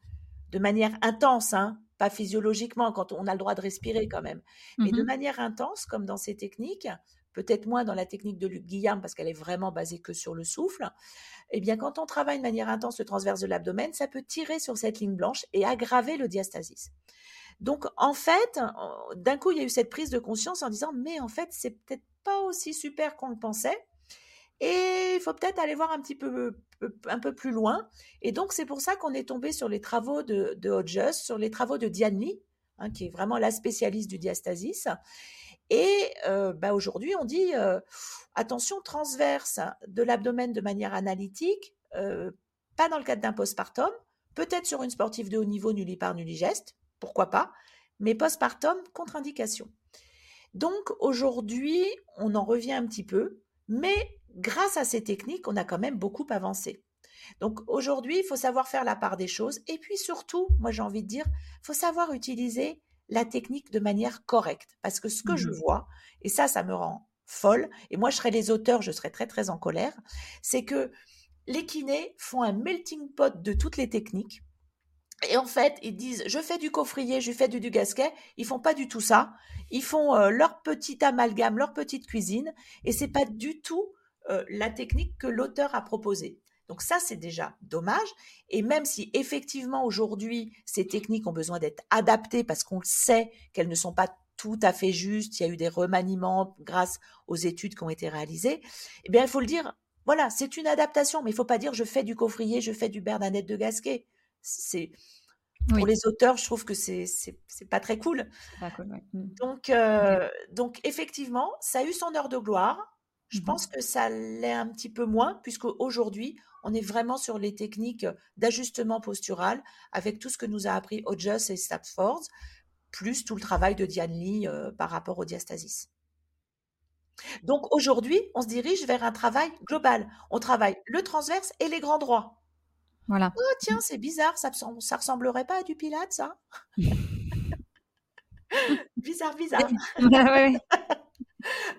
de manière intense, hein, pas physiologiquement, quand on a le droit de respirer quand même, mais de mmh manière intense, comme dans ces techniques, peut-être moins dans la technique de Luc Guillaume parce qu'elle est vraiment basée que sur le souffle, eh bien, quand on travaille de manière intense le transverse de l'abdomen, ça peut tirer sur cette ligne blanche et aggraver le diastasis. Donc, en fait, d'un coup, il y a eu cette prise de conscience en disant, mais en fait, c'est peut-être pas aussi super qu'on le pensait. Et il faut peut-être aller voir un petit peu, un peu plus loin. Et donc, c'est pour ça qu'on est tombé sur les travaux de, Hodges, sur les travaux de Diane Lee, hein, qui est vraiment la spécialiste du diastasis. Et bah, aujourd'hui, on dit attention transverse de l'abdomen de manière analytique, pas dans le cadre d'un postpartum, peut-être sur une sportive de haut niveau nullipare nulligeste, pourquoi pas, mais postpartum contre-indication. Donc aujourd'hui, on en revient un petit peu, mais grâce à ces techniques, on a quand même beaucoup avancé. Donc aujourd'hui, il faut savoir faire la part des choses et puis surtout, moi j'ai envie de dire, il faut savoir utiliser la technique de manière correcte. Parce que ce que je mmh vois, et ça, ça me rend folle, et moi je serais les auteurs, je serais très très en colère, c'est que les kinés font un melting pot de toutes les techniques. Et en fait, ils disent, je fais du coffrier, je fais du, du gasquet. Ils font pas du tout ça. Ils font euh, leur petit amalgame, leur petite cuisine, et c'est pas du tout euh, la technique que l'auteur a proposée. Donc ça, c'est déjà dommage. Et même si effectivement aujourd'hui, ces techniques ont besoin d'être adaptées parce qu'on sait qu'elles ne sont pas tout à fait justes, il y a eu des remaniements grâce aux études qui ont été réalisées, eh bien, il faut le dire, voilà, c'est une adaptation, mais il ne faut pas dire je fais du coffrier, je fais du Bernadette de Gasquet. C'est pour les auteurs, je trouve que c'est c'est pas très cool. Mmh. Donc euh, donc effectivement, ça a eu son heure de gloire. Je mmh pense que ça l'est un petit peu moins, puisque aujourd'hui, on est vraiment sur les techniques d'ajustement postural avec tout ce que nous a appris Hodges et Stafford, plus tout le travail de Diane Lee euh, par rapport au diastasis. Donc aujourd'hui, on se dirige vers un travail global. On travaille le transverse et les grands droits. Voilà. Oh tiens, c'est bizarre, ça, ça ressemblerait pas à du pilate, ça *laughs* Bizarre, bizarre. *laughs*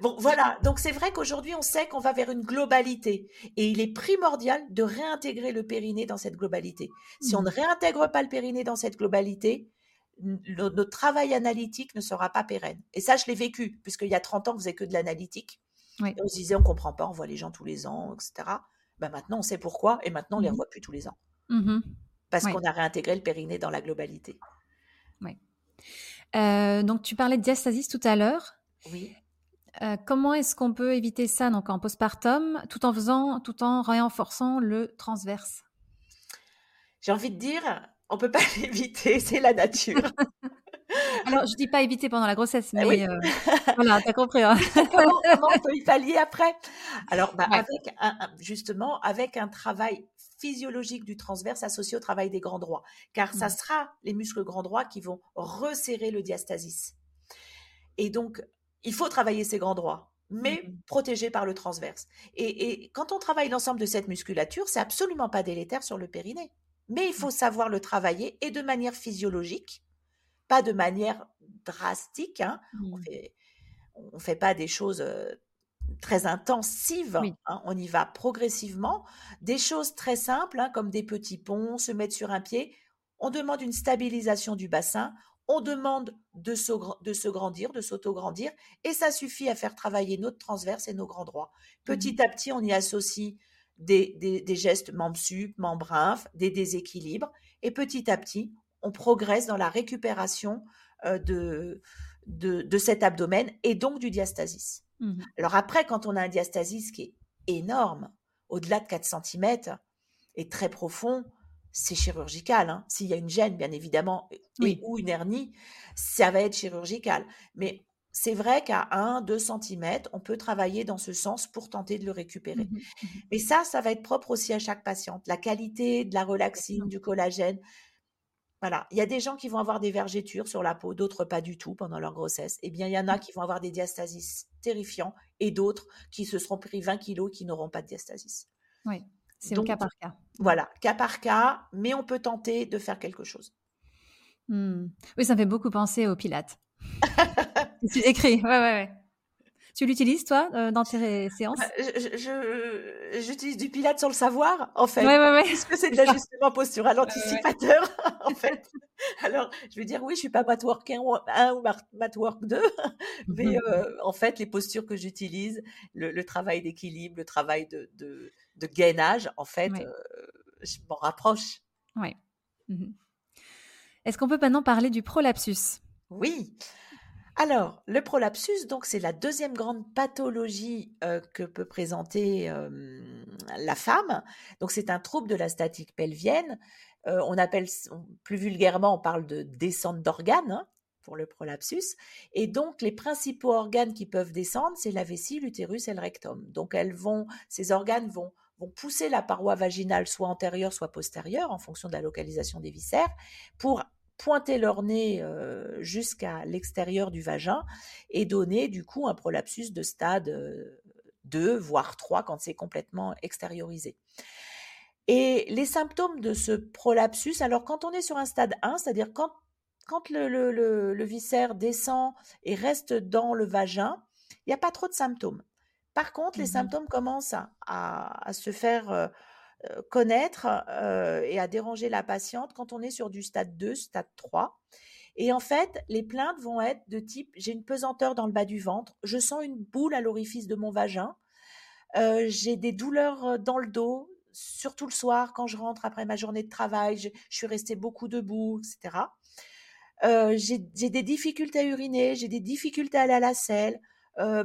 Bon, voilà. Donc, c'est vrai qu'aujourd'hui, on sait qu'on va vers une globalité. Et il est primordial de réintégrer le périnée dans cette globalité. Si on mmh. ne réintègre pas le périnée dans cette globalité, notre travail analytique ne sera pas pérenne. Et ça, je l'ai vécu, puisqu'il y a 30 ans, on faisait que de l'analytique. on se disait, on comprend pas, on voit les gens tous les ans, etc. Ben maintenant, on sait pourquoi, et maintenant, on ne les mmh revoit plus tous les ans. Mmh Parce qu'on a réintégré le périnée dans la globalité. Oui. Euh, donc, tu parlais de diastasis tout à l'heure. Oui. Euh, comment est-ce qu'on peut éviter ça donc en postpartum tout en faisant, tout en renforçant le transverse? J'ai envie de dire, on peut pas *laughs* l'éviter, c'est la nature. *laughs* *laughs* Alors, je dis pas éviter pendant la grossesse, mais oui. euh, voilà, t'as compris. Hein. *laughs* comment, comment, on peut y pallier après? Alors, bah, ouais. avec un, justement, avec un travail physiologique du transverse associé au travail des grands droits, car mmh. ça sera les muscles grands droits qui vont resserrer le diastasis. Et donc, il faut travailler ces grands droits, mais mmh. protégés par le transverse. Et, et quand on travaille l'ensemble de cette musculature, c'est absolument pas délétère sur le périnée. Mais il faut mmh. savoir le travailler et de manière physiologique, pas de manière drastique. Hein. Mmh. On fait, on fait pas des choses très intensives. Oui. Hein. On y va progressivement. Des choses très simples, hein, comme des petits ponts, se mettre sur un pied. On demande une stabilisation du bassin. On demande de se, de se grandir, de s'auto-grandir, et ça suffit à faire travailler notre transverse et nos grands droits. Petit mmh. à petit, on y associe des, des, des gestes membres sup, membres inf, des déséquilibres, et petit à petit, on progresse dans la récupération euh, de, de, de, cet abdomen et donc du diastasis. Mmh. Alors après, quand on a un diastasis qui est énorme, au-delà de 4 cm et très profond, c'est chirurgical. Hein. S'il y a une gêne, bien évidemment, oui. et, ou une hernie, ça va être chirurgical. Mais c'est vrai qu'à 1, 2 cm, on peut travailler dans ce sens pour tenter de le récupérer. Mmh, mmh. Mais ça, ça va être propre aussi à chaque patiente. La qualité de la relaxine, du collagène, voilà, il y a des gens qui vont avoir des vergetures sur la peau, d'autres pas du tout pendant leur grossesse. Eh bien, il y en a mmh. qui vont avoir des diastasis terrifiants et d'autres qui se seront pris 20 kilos qui n'auront pas de diastasis. Oui, c'est le cas par cas. Voilà, cas par cas, mais on peut tenter de faire quelque chose. Mmh. Oui, ça me fait beaucoup penser aux pilates. *laughs* tu écris, ouais, ouais, ouais. Tu l'utilises, toi, euh, dans tes séances? je, J'utilise du pilate sans le savoir, en fait. Ouais, ouais, ouais. Puisque c'est de l'ajustement postural anticipateur, *laughs* en fait? Alors, je vais dire, oui, je suis pas Matwork 1 ou Matwork 2, mais euh, en fait, les postures que j'utilise, le, le, travail d'équilibre, le travail de, de, de, gainage, en fait, euh, je m'en rapproche. Oui. Mmh Est-ce qu'on peut maintenant parler du prolapsus? Oui. Alors, le prolapsus, donc, c'est la deuxième grande pathologie euh, que peut présenter euh, la femme. Donc, c'est un trouble de la statique pelvienne. Euh, on appelle, plus vulgairement, on parle de descente d'organes hein, pour le prolapsus. Et donc, les principaux organes qui peuvent descendre, c'est la vessie, l'utérus et le rectum. Donc, elles vont, ces organes vont vont pousser la paroi vaginale soit antérieure, soit postérieure, en fonction de la localisation des viscères, pour pointer leur nez euh, jusqu'à l'extérieur du vagin et donner du coup un prolapsus de stade 2, euh, voire 3 quand c'est complètement extériorisé. Et les symptômes de ce prolapsus, alors quand on est sur un stade 1, c'est-à-dire quand, quand le, le, le, le, viscère descend et reste dans le vagin, il n'y a pas trop de symptômes. Par contre, les mmh symptômes commencent à, à, à se faire euh, connaître euh, et à déranger la patiente quand on est sur du stade 2, stade 3. Et en fait, les plaintes vont être de type j'ai une pesanteur dans le bas du ventre, je sens une boule à l'orifice de mon vagin, euh, j'ai des douleurs euh, dans le dos, surtout le soir quand je rentre après ma journée de travail, je, suis restée beaucoup debout, etc. Euh, j'ai des difficultés à uriner, j'ai des difficultés à aller à la selle. Euh,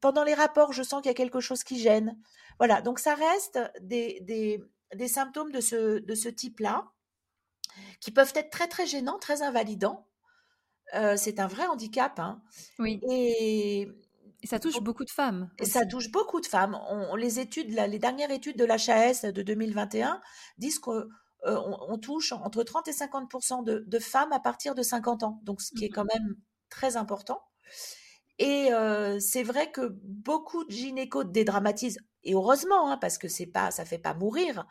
pendant les rapports, je sens qu'il y a quelque chose qui gêne. Voilà, donc ça reste des, des, des symptômes de ce, de ce type-là qui peuvent être très très gênants, très invalidants. Euh, c'est un vrai handicap. Hein. Oui. Et, et, ça touche beaucoup de femmes. Et ça touche beaucoup de femmes. On, les études, la, les dernières études de l'HAS de 2021 disent qu'on euh, on touche entre 30 et 50 de, de, femmes à partir de 50 ans, donc ce qui est mmh quand même très important. Et euh, c'est vrai que beaucoup de gynécos dédramatisent, et heureusement, hein, parce que c'est pas, ça fait pas mourir.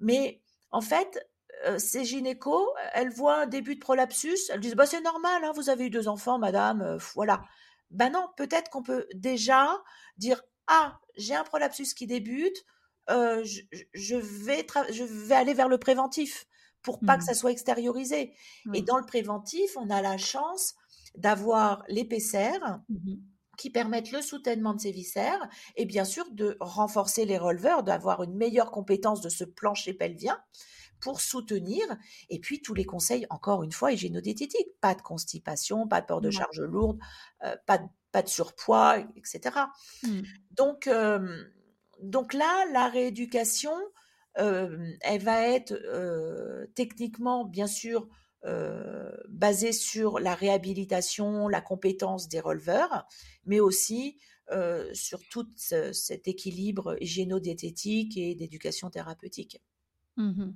Mais en fait, euh, ces gynécos, elles voient un début de prolapsus, elles disent bah c'est normal, hein, vous avez eu deux enfants, madame, euh, voilà. Ben non, peut-être qu'on peut déjà dire ah j'ai un prolapsus qui débute, euh, je, je, vais je vais aller vers le préventif pour pas mmh. que ça soit extériorisé. Et dans le préventif, on a la chance d'avoir l'épaisseur. Mmh qui permettent le soutènement de ces viscères et bien sûr de renforcer les releveurs, d'avoir une meilleure compétence de ce plancher pelvien pour soutenir. Et puis tous les conseils, encore une fois, hygiénodététiques. Pas de constipation, pas de peur de charge lourde, euh, pas, de, pas de surpoids, etc. Mmh. Donc, euh, donc là, la rééducation, euh, elle va être techniquement, bien sûr, basé sur la réhabilitation, la compétence des releveurs, mais aussi sur tout cet équilibre hygiéno-diététique et d'éducation thérapeutique. Mmh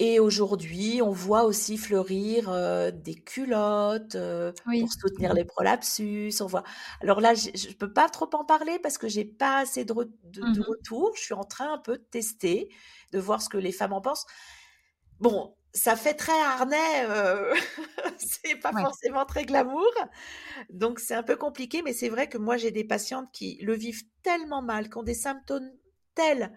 et aujourd'hui, on voit aussi fleurir des culottes pour soutenir les prolapsus. On voit. Alors là, je ne peux pas trop en parler parce que j'ai pas assez de, de, mmh retours. Je suis en train un peu de tester, de voir ce que les femmes en pensent. Bon, ça fait très harnais, euh, *laughs* c'est pas forcément très glamour. Donc c'est un peu compliqué, mais c'est vrai que moi j'ai des patientes qui le vivent tellement mal, qui ont des symptômes tels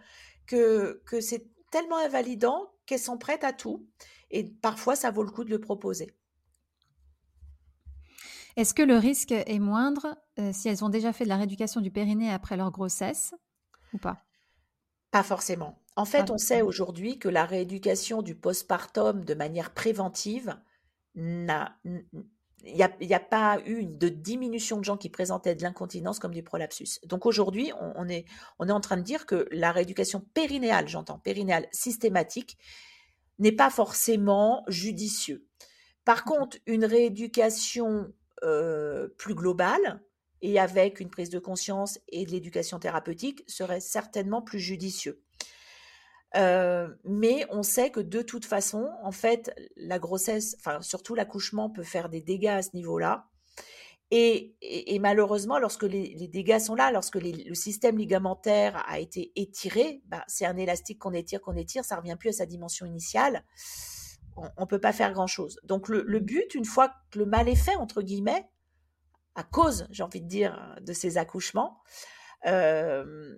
que, que c'est tellement invalidant qu'elles sont prêtes à tout. Et parfois, ça vaut le coup de le proposer. Est-ce que le risque est moindre euh, si elles ont déjà fait de la rééducation du périnée après leur grossesse ou pas? Pas forcément. En fait, on sait aujourd'hui que la rééducation du postpartum de manière préventive n'a. Il n'y a, pas eu de diminution de gens qui présentaient de l'incontinence comme du prolapsus. Donc aujourd'hui, on, est, on est en train de dire que la rééducation périnéale, j'entends, périnéale systématique, n'est pas forcément judicieux. Par contre, une rééducation euh, plus globale et avec une prise de conscience et de l'éducation thérapeutique serait certainement plus judicieux. Euh, mais on sait que de toute façon, en fait, la grossesse, enfin surtout l'accouchement peut faire des dégâts à ce niveau-là. Et, malheureusement, lorsque les, dégâts sont là, lorsque le système ligamentaire a été étiré, bah, c'est un élastique qu'on étire, qu'on étire, ça revient plus à sa dimension initiale. On ne peut pas faire grand-chose. Donc le, le, but, une fois que le mal est fait, entre guillemets, à cause, j'ai envie de dire, de ces accouchements, euh,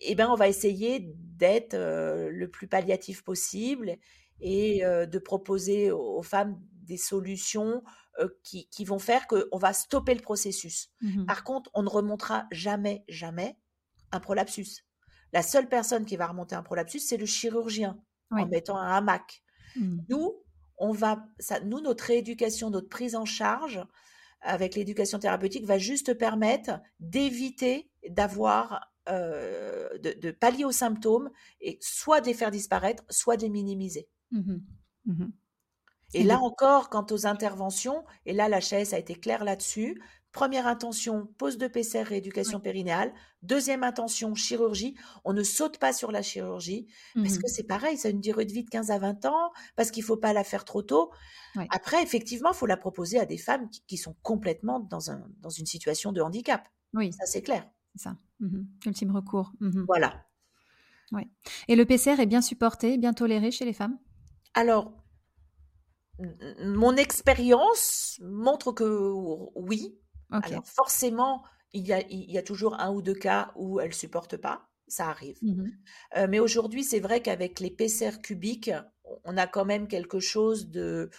eh ben, on va essayer d'être le plus palliatif possible et de proposer aux, femmes des solutions qui, vont faire qu'on va stopper le processus. Mmh Par contre, on ne remontera jamais, jamais un prolapsus. La seule personne qui va remonter un prolapsus, c'est le chirurgien en mettant un hamac. Mmh. Nous, on va, ça, nous, notre rééducation, notre prise en charge avec l'éducation thérapeutique va juste permettre d'éviter d'avoir euh, de, pallier aux symptômes et soit de les faire disparaître, soit de les minimiser. Mmh mmh et, là encore, quant aux interventions, et là la chaise a été claire là-dessus, première intention, pose de PCR, rééducation périnéale. Deuxième intention, chirurgie. On ne saute pas sur la chirurgie parce mmh que c'est pareil, ça a une durée de vie de 15 à 20 ans, parce qu'il ne faut pas la faire trop tôt. Après, effectivement, il faut la proposer à des femmes qui, sont complètement dans, un, dans une situation de handicap. Oui. Ça, c'est clair. C'est ça. Mmh Ultime recours. Mmh voilà. Ouais. Et le PCR est bien supporté, bien toléré chez les femmes? Alors, mon expérience montre que oui. Alors, forcément, il y, a, il y, a, toujours un ou deux cas où elle ne supporte pas. Ça arrive. Mmh euh, mais aujourd'hui, c'est vrai qu'avec les PCR cubiques, on a quand même quelque chose de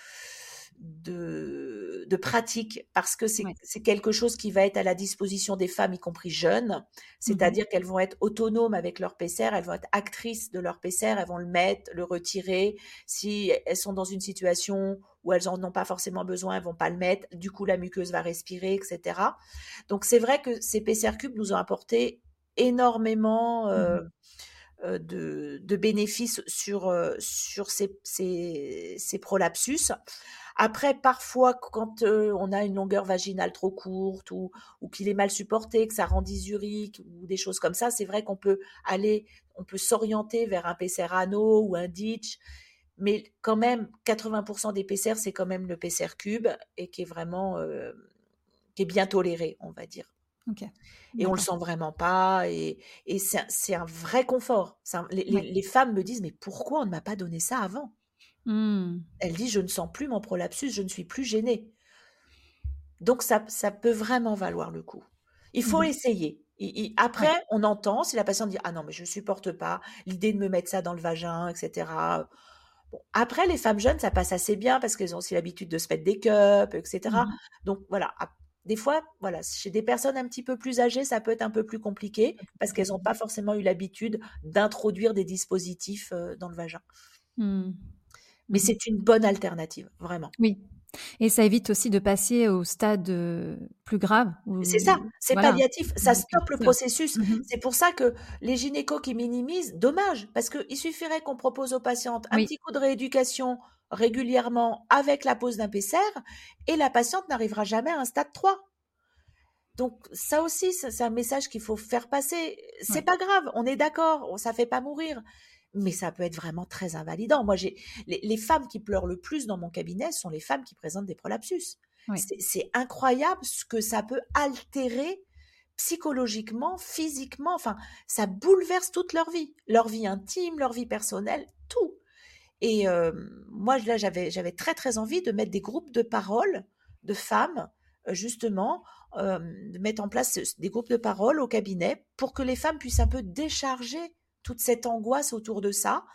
de, de pratique parce que c'est quelque chose qui va être à la disposition des femmes, y compris jeunes. Mmh C'est-à-dire qu'elles vont être autonomes avec leur PCR, elles vont être actrices de leur PCR, elles vont le mettre, le retirer. Si elles sont dans une situation où elles n'en ont pas forcément besoin, elles vont pas le mettre. Du coup, la muqueuse va respirer, etc. Donc, c'est vrai que ces PCR cubes nous ont apporté énormément. Mmh euh, euh, de, de, bénéfices sur, euh, sur ces, ces, prolapsus. Après, parfois, quand on a une longueur vaginale trop courte ou, ou qu'il est mal supporté, que ça rend dysurique ou des choses comme ça, c'est vrai qu'on peut aller, on peut s'orienter vers un PCR anneau ou un ditch. Mais quand même, 80% des PCR, c'est quand même le PCR cube et qui est vraiment, qui est bien toléré, on va dire. Et on le sent vraiment pas. Et, et c'est un, vrai confort. les, les, femmes me disent, mais pourquoi on ne m'a pas donné ça avant? Mmh. Elle dit Je ne sens plus mon prolapsus, je ne suis plus gênée. Donc ça, ça peut vraiment valoir le coup. Il faut mmh essayer. après, on entend si la patiente dit Ah non, mais je ne supporte pas l'idée de me mettre ça dans le vagin, etc. après, les femmes jeunes, ça passe assez bien parce qu'elles ont aussi l'habitude de se mettre des cups, etc. Mmh Donc voilà, des fois, voilà, chez des personnes un petit peu plus âgées, ça peut être un peu plus compliqué parce qu'elles n'ont pas forcément eu l'habitude d'introduire des dispositifs euh, dans le vagin. Mais mmh c'est une bonne alternative, vraiment. Oui. Et ça évite aussi de passer au stade plus grave. C'est ça, c'est palliatif, ça stoppe le processus. Mmh c'est pour ça que les gynécos qui minimisent, dommage, parce qu'il suffirait qu'on propose aux patientes un petit coup de rééducation régulièrement avec la pose d'un PCR et la patiente n'arrivera jamais à un stade 3. Donc ça aussi, c'est un message qu'il faut faire passer. C'est pas grave, on est d'accord, ça fait pas mourir, mais ça peut être vraiment très invalidant. Moi, j'ai les, femmes qui pleurent le plus dans mon cabinet sont les femmes qui présentent des prolapsus. C'est incroyable ce que ça peut altérer psychologiquement, physiquement. Enfin, ça bouleverse toute leur vie, leur vie intime, leur vie personnelle, tout. Et euh, moi, là, j'avais, j'avais très, très envie de mettre des groupes de parole de femmes, euh, justement, euh, de mettre en place des groupes de parole au cabinet pour que les femmes puissent un peu décharger toute cette angoisse autour de ça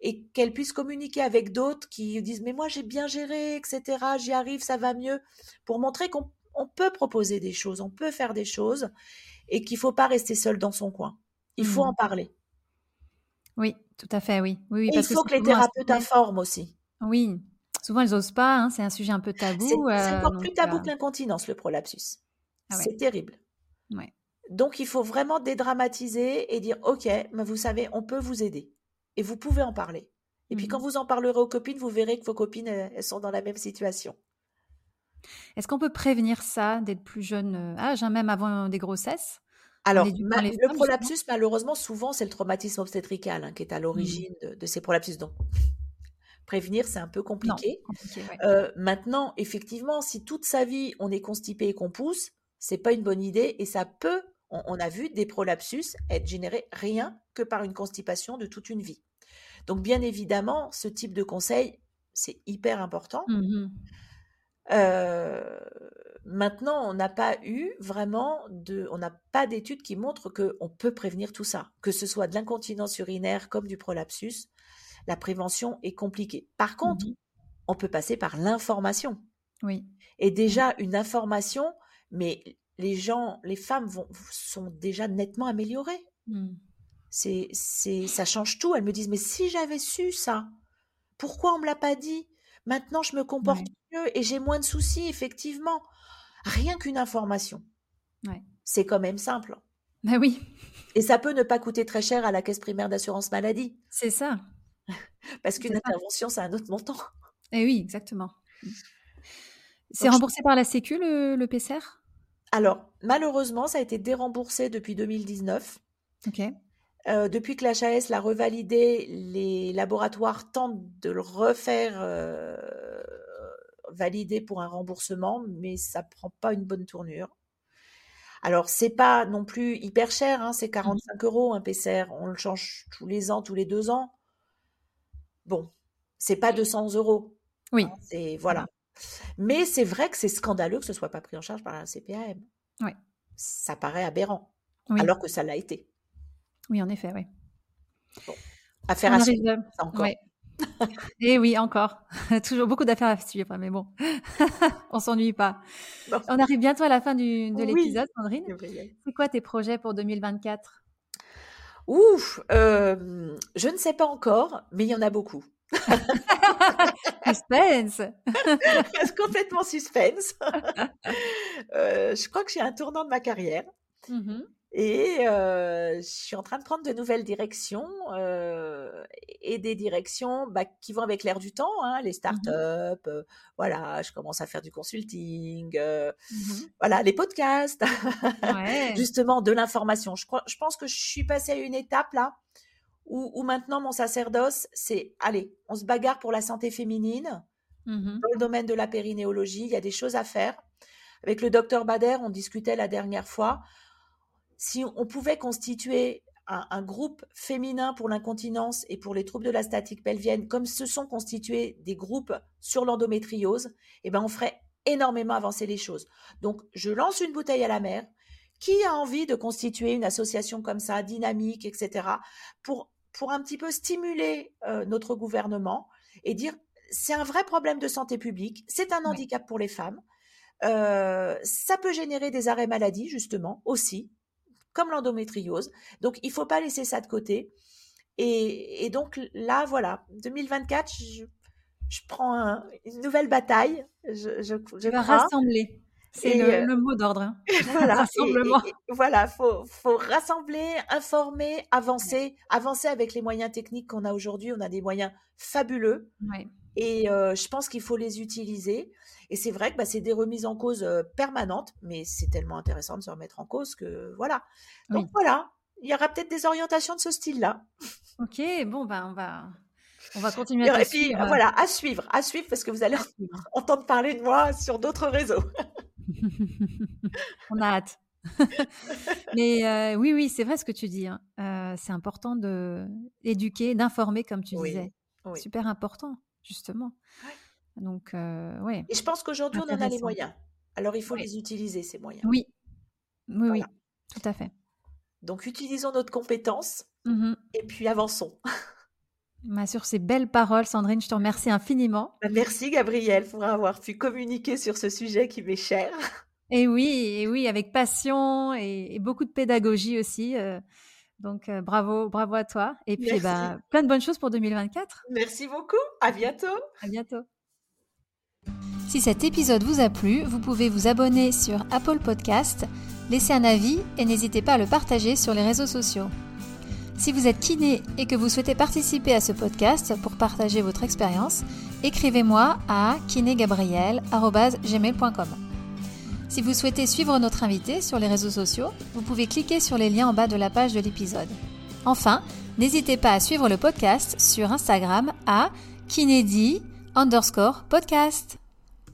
et qu'elles puissent communiquer avec d'autres qui disent mais moi j'ai bien géré, etc. J'y arrive, ça va mieux, pour montrer qu'on peut proposer des choses, on peut faire des choses et qu'il faut pas rester seul dans son coin. Il faut mmh. en parler. Oui, tout à fait, oui. oui, il faut que, les thérapeutes informent aussi. Oui, souvent elles n'osent pas, hein, c'est un sujet un peu tabou. C'est euh, encore plus tabou euh que l'incontinence, le prolapsus. Ah c'est terrible. Donc il faut vraiment dédramatiser et dire, OK, mais vous savez, on peut vous aider. Et vous pouvez en parler. Et puis quand mmh vous en parlerez aux copines, vous verrez que vos copines, elles sont dans la même situation. Est-ce qu'on peut prévenir ça d'être plus jeune euh, âge, hein, même avant des grossesses? Alors, le prolapsus, malheureusement, souvent, c'est le traumatisme obstétrical hein, qui est à mmh. l'origine de, ces prolapsus. Donc, prévenir, c'est un peu compliqué. Euh, maintenant, effectivement, si toute sa vie, on est constipé et qu'on pousse, c'est pas une bonne idée et ça peut, on, a vu des prolapsus être générés rien que par une constipation de toute une vie. Donc, bien évidemment, ce type de conseil, c'est hyper important. Mmh euh, Maintenant, on n'a pas eu vraiment de, on n'a pas d'études qui montrent qu'on peut prévenir tout ça, que ce soit de l'incontinence urinaire comme du prolapsus. La prévention est compliquée. Par contre, mmh on peut passer par l'information. Oui. Et déjà une information, mais les gens, les femmes vont, sont déjà nettement améliorées. Mmh. C'est, c'est, ça change tout. Elles me disent, mais si j'avais su ça, pourquoi on me l'a pas dit? Maintenant, je me comporte mieux et j'ai moins de soucis, effectivement rien qu'une information. C'est quand même simple. Ben oui. Et ça peut ne pas coûter très cher à la caisse primaire d'assurance maladie. C'est ça. Parce qu'une intervention, c'est un autre montant. Eh oui, exactement. C'est remboursé par la Sécu, le, PCR Alors, malheureusement, ça a été déremboursé depuis 2019. OK. Euh, depuis que l'HAS l'a revalidé, les laboratoires tentent de le refaire euh, validé pour un remboursement, mais ça prend pas une bonne tournure. Alors, c'est pas non plus hyper cher, hein, c'est 45 mmh. euros un PCR. On le change tous les ans, tous les deux ans. Bon, c'est pas 200 euros. Oui. Hein, c'est voilà. Mais c'est vrai que c'est scandaleux que ce soit pas pris en charge par la CPAM. Oui. Ça paraît aberrant, alors que ça l'a été. Oui, en effet, oui. Bon. Affaire à suivre, encore. Et eh oui, encore. *laughs* Toujours beaucoup d'affaires à suivre, mais bon, *laughs* on s'ennuie pas. On arrive bientôt à la fin du, de l'épisode, Sandrine. C'est quoi tes projets pour 2024 Ouf, euh, je ne sais pas encore, mais il y en a beaucoup. *laughs* suspense Complètement suspense. Euh, je crois que j'ai un tournant de ma carrière. Mmh et je suis en train de prendre de nouvelles directions et des directions bah, qui vont avec l'air du temps, hein, les mmh startups. voilà, je commence à faire du consulting, mmh voilà, les podcasts, *laughs* justement de l'information. Je, je pense que je suis passée à une étape là où, maintenant mon sacerdoce, c'est allez, on se bagarre pour la santé féminine. Mmh dans le domaine de la périnéologie, il y a des choses à faire. Avec le docteur Bader, on discutait la dernière fois si on pouvait constituer un, groupe féminin pour l'incontinence et pour les troubles de la statique pelvienne, comme se sont constitués des groupes sur l'endométriose, eh ben on ferait énormément avancer les choses. Donc, je lance une bouteille à la mer. Qui a envie de constituer une association comme ça, dynamique, etc., pour, pour un petit peu stimuler euh, notre gouvernement et dire c'est un vrai problème de santé publique, c'est un handicap pour les femmes, euh, ça peut générer des arrêts maladie, justement, aussi comme l'endométriose. Donc, il faut pas laisser ça de côté. Et, donc là, voilà, 2024, je, prends une nouvelle bataille. Je, je, je vais rassembler. C'est le, euh, mot d'ordre. Hein. *laughs* Voilà, *laughs* Rassemblement. voilà, faut, faut rassembler, informer, avancer, avancer avec les moyens techniques qu'on a aujourd'hui. On a des moyens fabuleux. Et je pense qu'il faut les utiliser. Et c'est vrai que bah, c'est des remises en cause permanentes, mais c'est tellement intéressant de se remettre en cause que voilà. Donc voilà, il y aura peut-être des orientations de ce style-là. Ok, bon, ben on va, on va continuer à Et puis voilà, à suivre, à suivre, parce que vous allez *laughs* entendre parler de moi sur d'autres réseaux. *laughs* on a hâte. *laughs* Mais oui, oui, c'est vrai ce que tu dis. Hein. c'est important de d'éduquer, d'informer, comme tu disais. Super important, justement. Donc, ouais. Et je pense qu'aujourd'hui, on en a les moyens. Alors, il faut les utiliser, ces moyens. Oui, oui, oui, tout à fait. Donc, utilisons notre compétence mmh et puis avançons. Bah, sur ces belles paroles, Sandrine, je te remercie infiniment. Bah, merci, Gabrielle, pour avoir pu communiquer sur ce sujet qui m'est cher. Et oui, et oui, avec passion et, beaucoup de pédagogie aussi. Euh, donc, euh, bravo, bravo à toi. Et puis, bah, plein de bonnes choses pour 2024. Merci beaucoup. À bientôt. À bientôt. Si cet épisode vous a plu, vous pouvez vous abonner sur Apple Podcast, laisser un avis et n'hésitez pas à le partager sur les réseaux sociaux. Si vous êtes kiné et que vous souhaitez participer à ce podcast pour partager votre expérience, écrivez-moi à kinégabriel.gmail.com. Si vous souhaitez suivre notre invité sur les réseaux sociaux, vous pouvez cliquer sur les liens en bas de la page de l'épisode. Enfin, n'hésitez pas à suivre le podcast sur Instagram à Kinedi underscore podcast.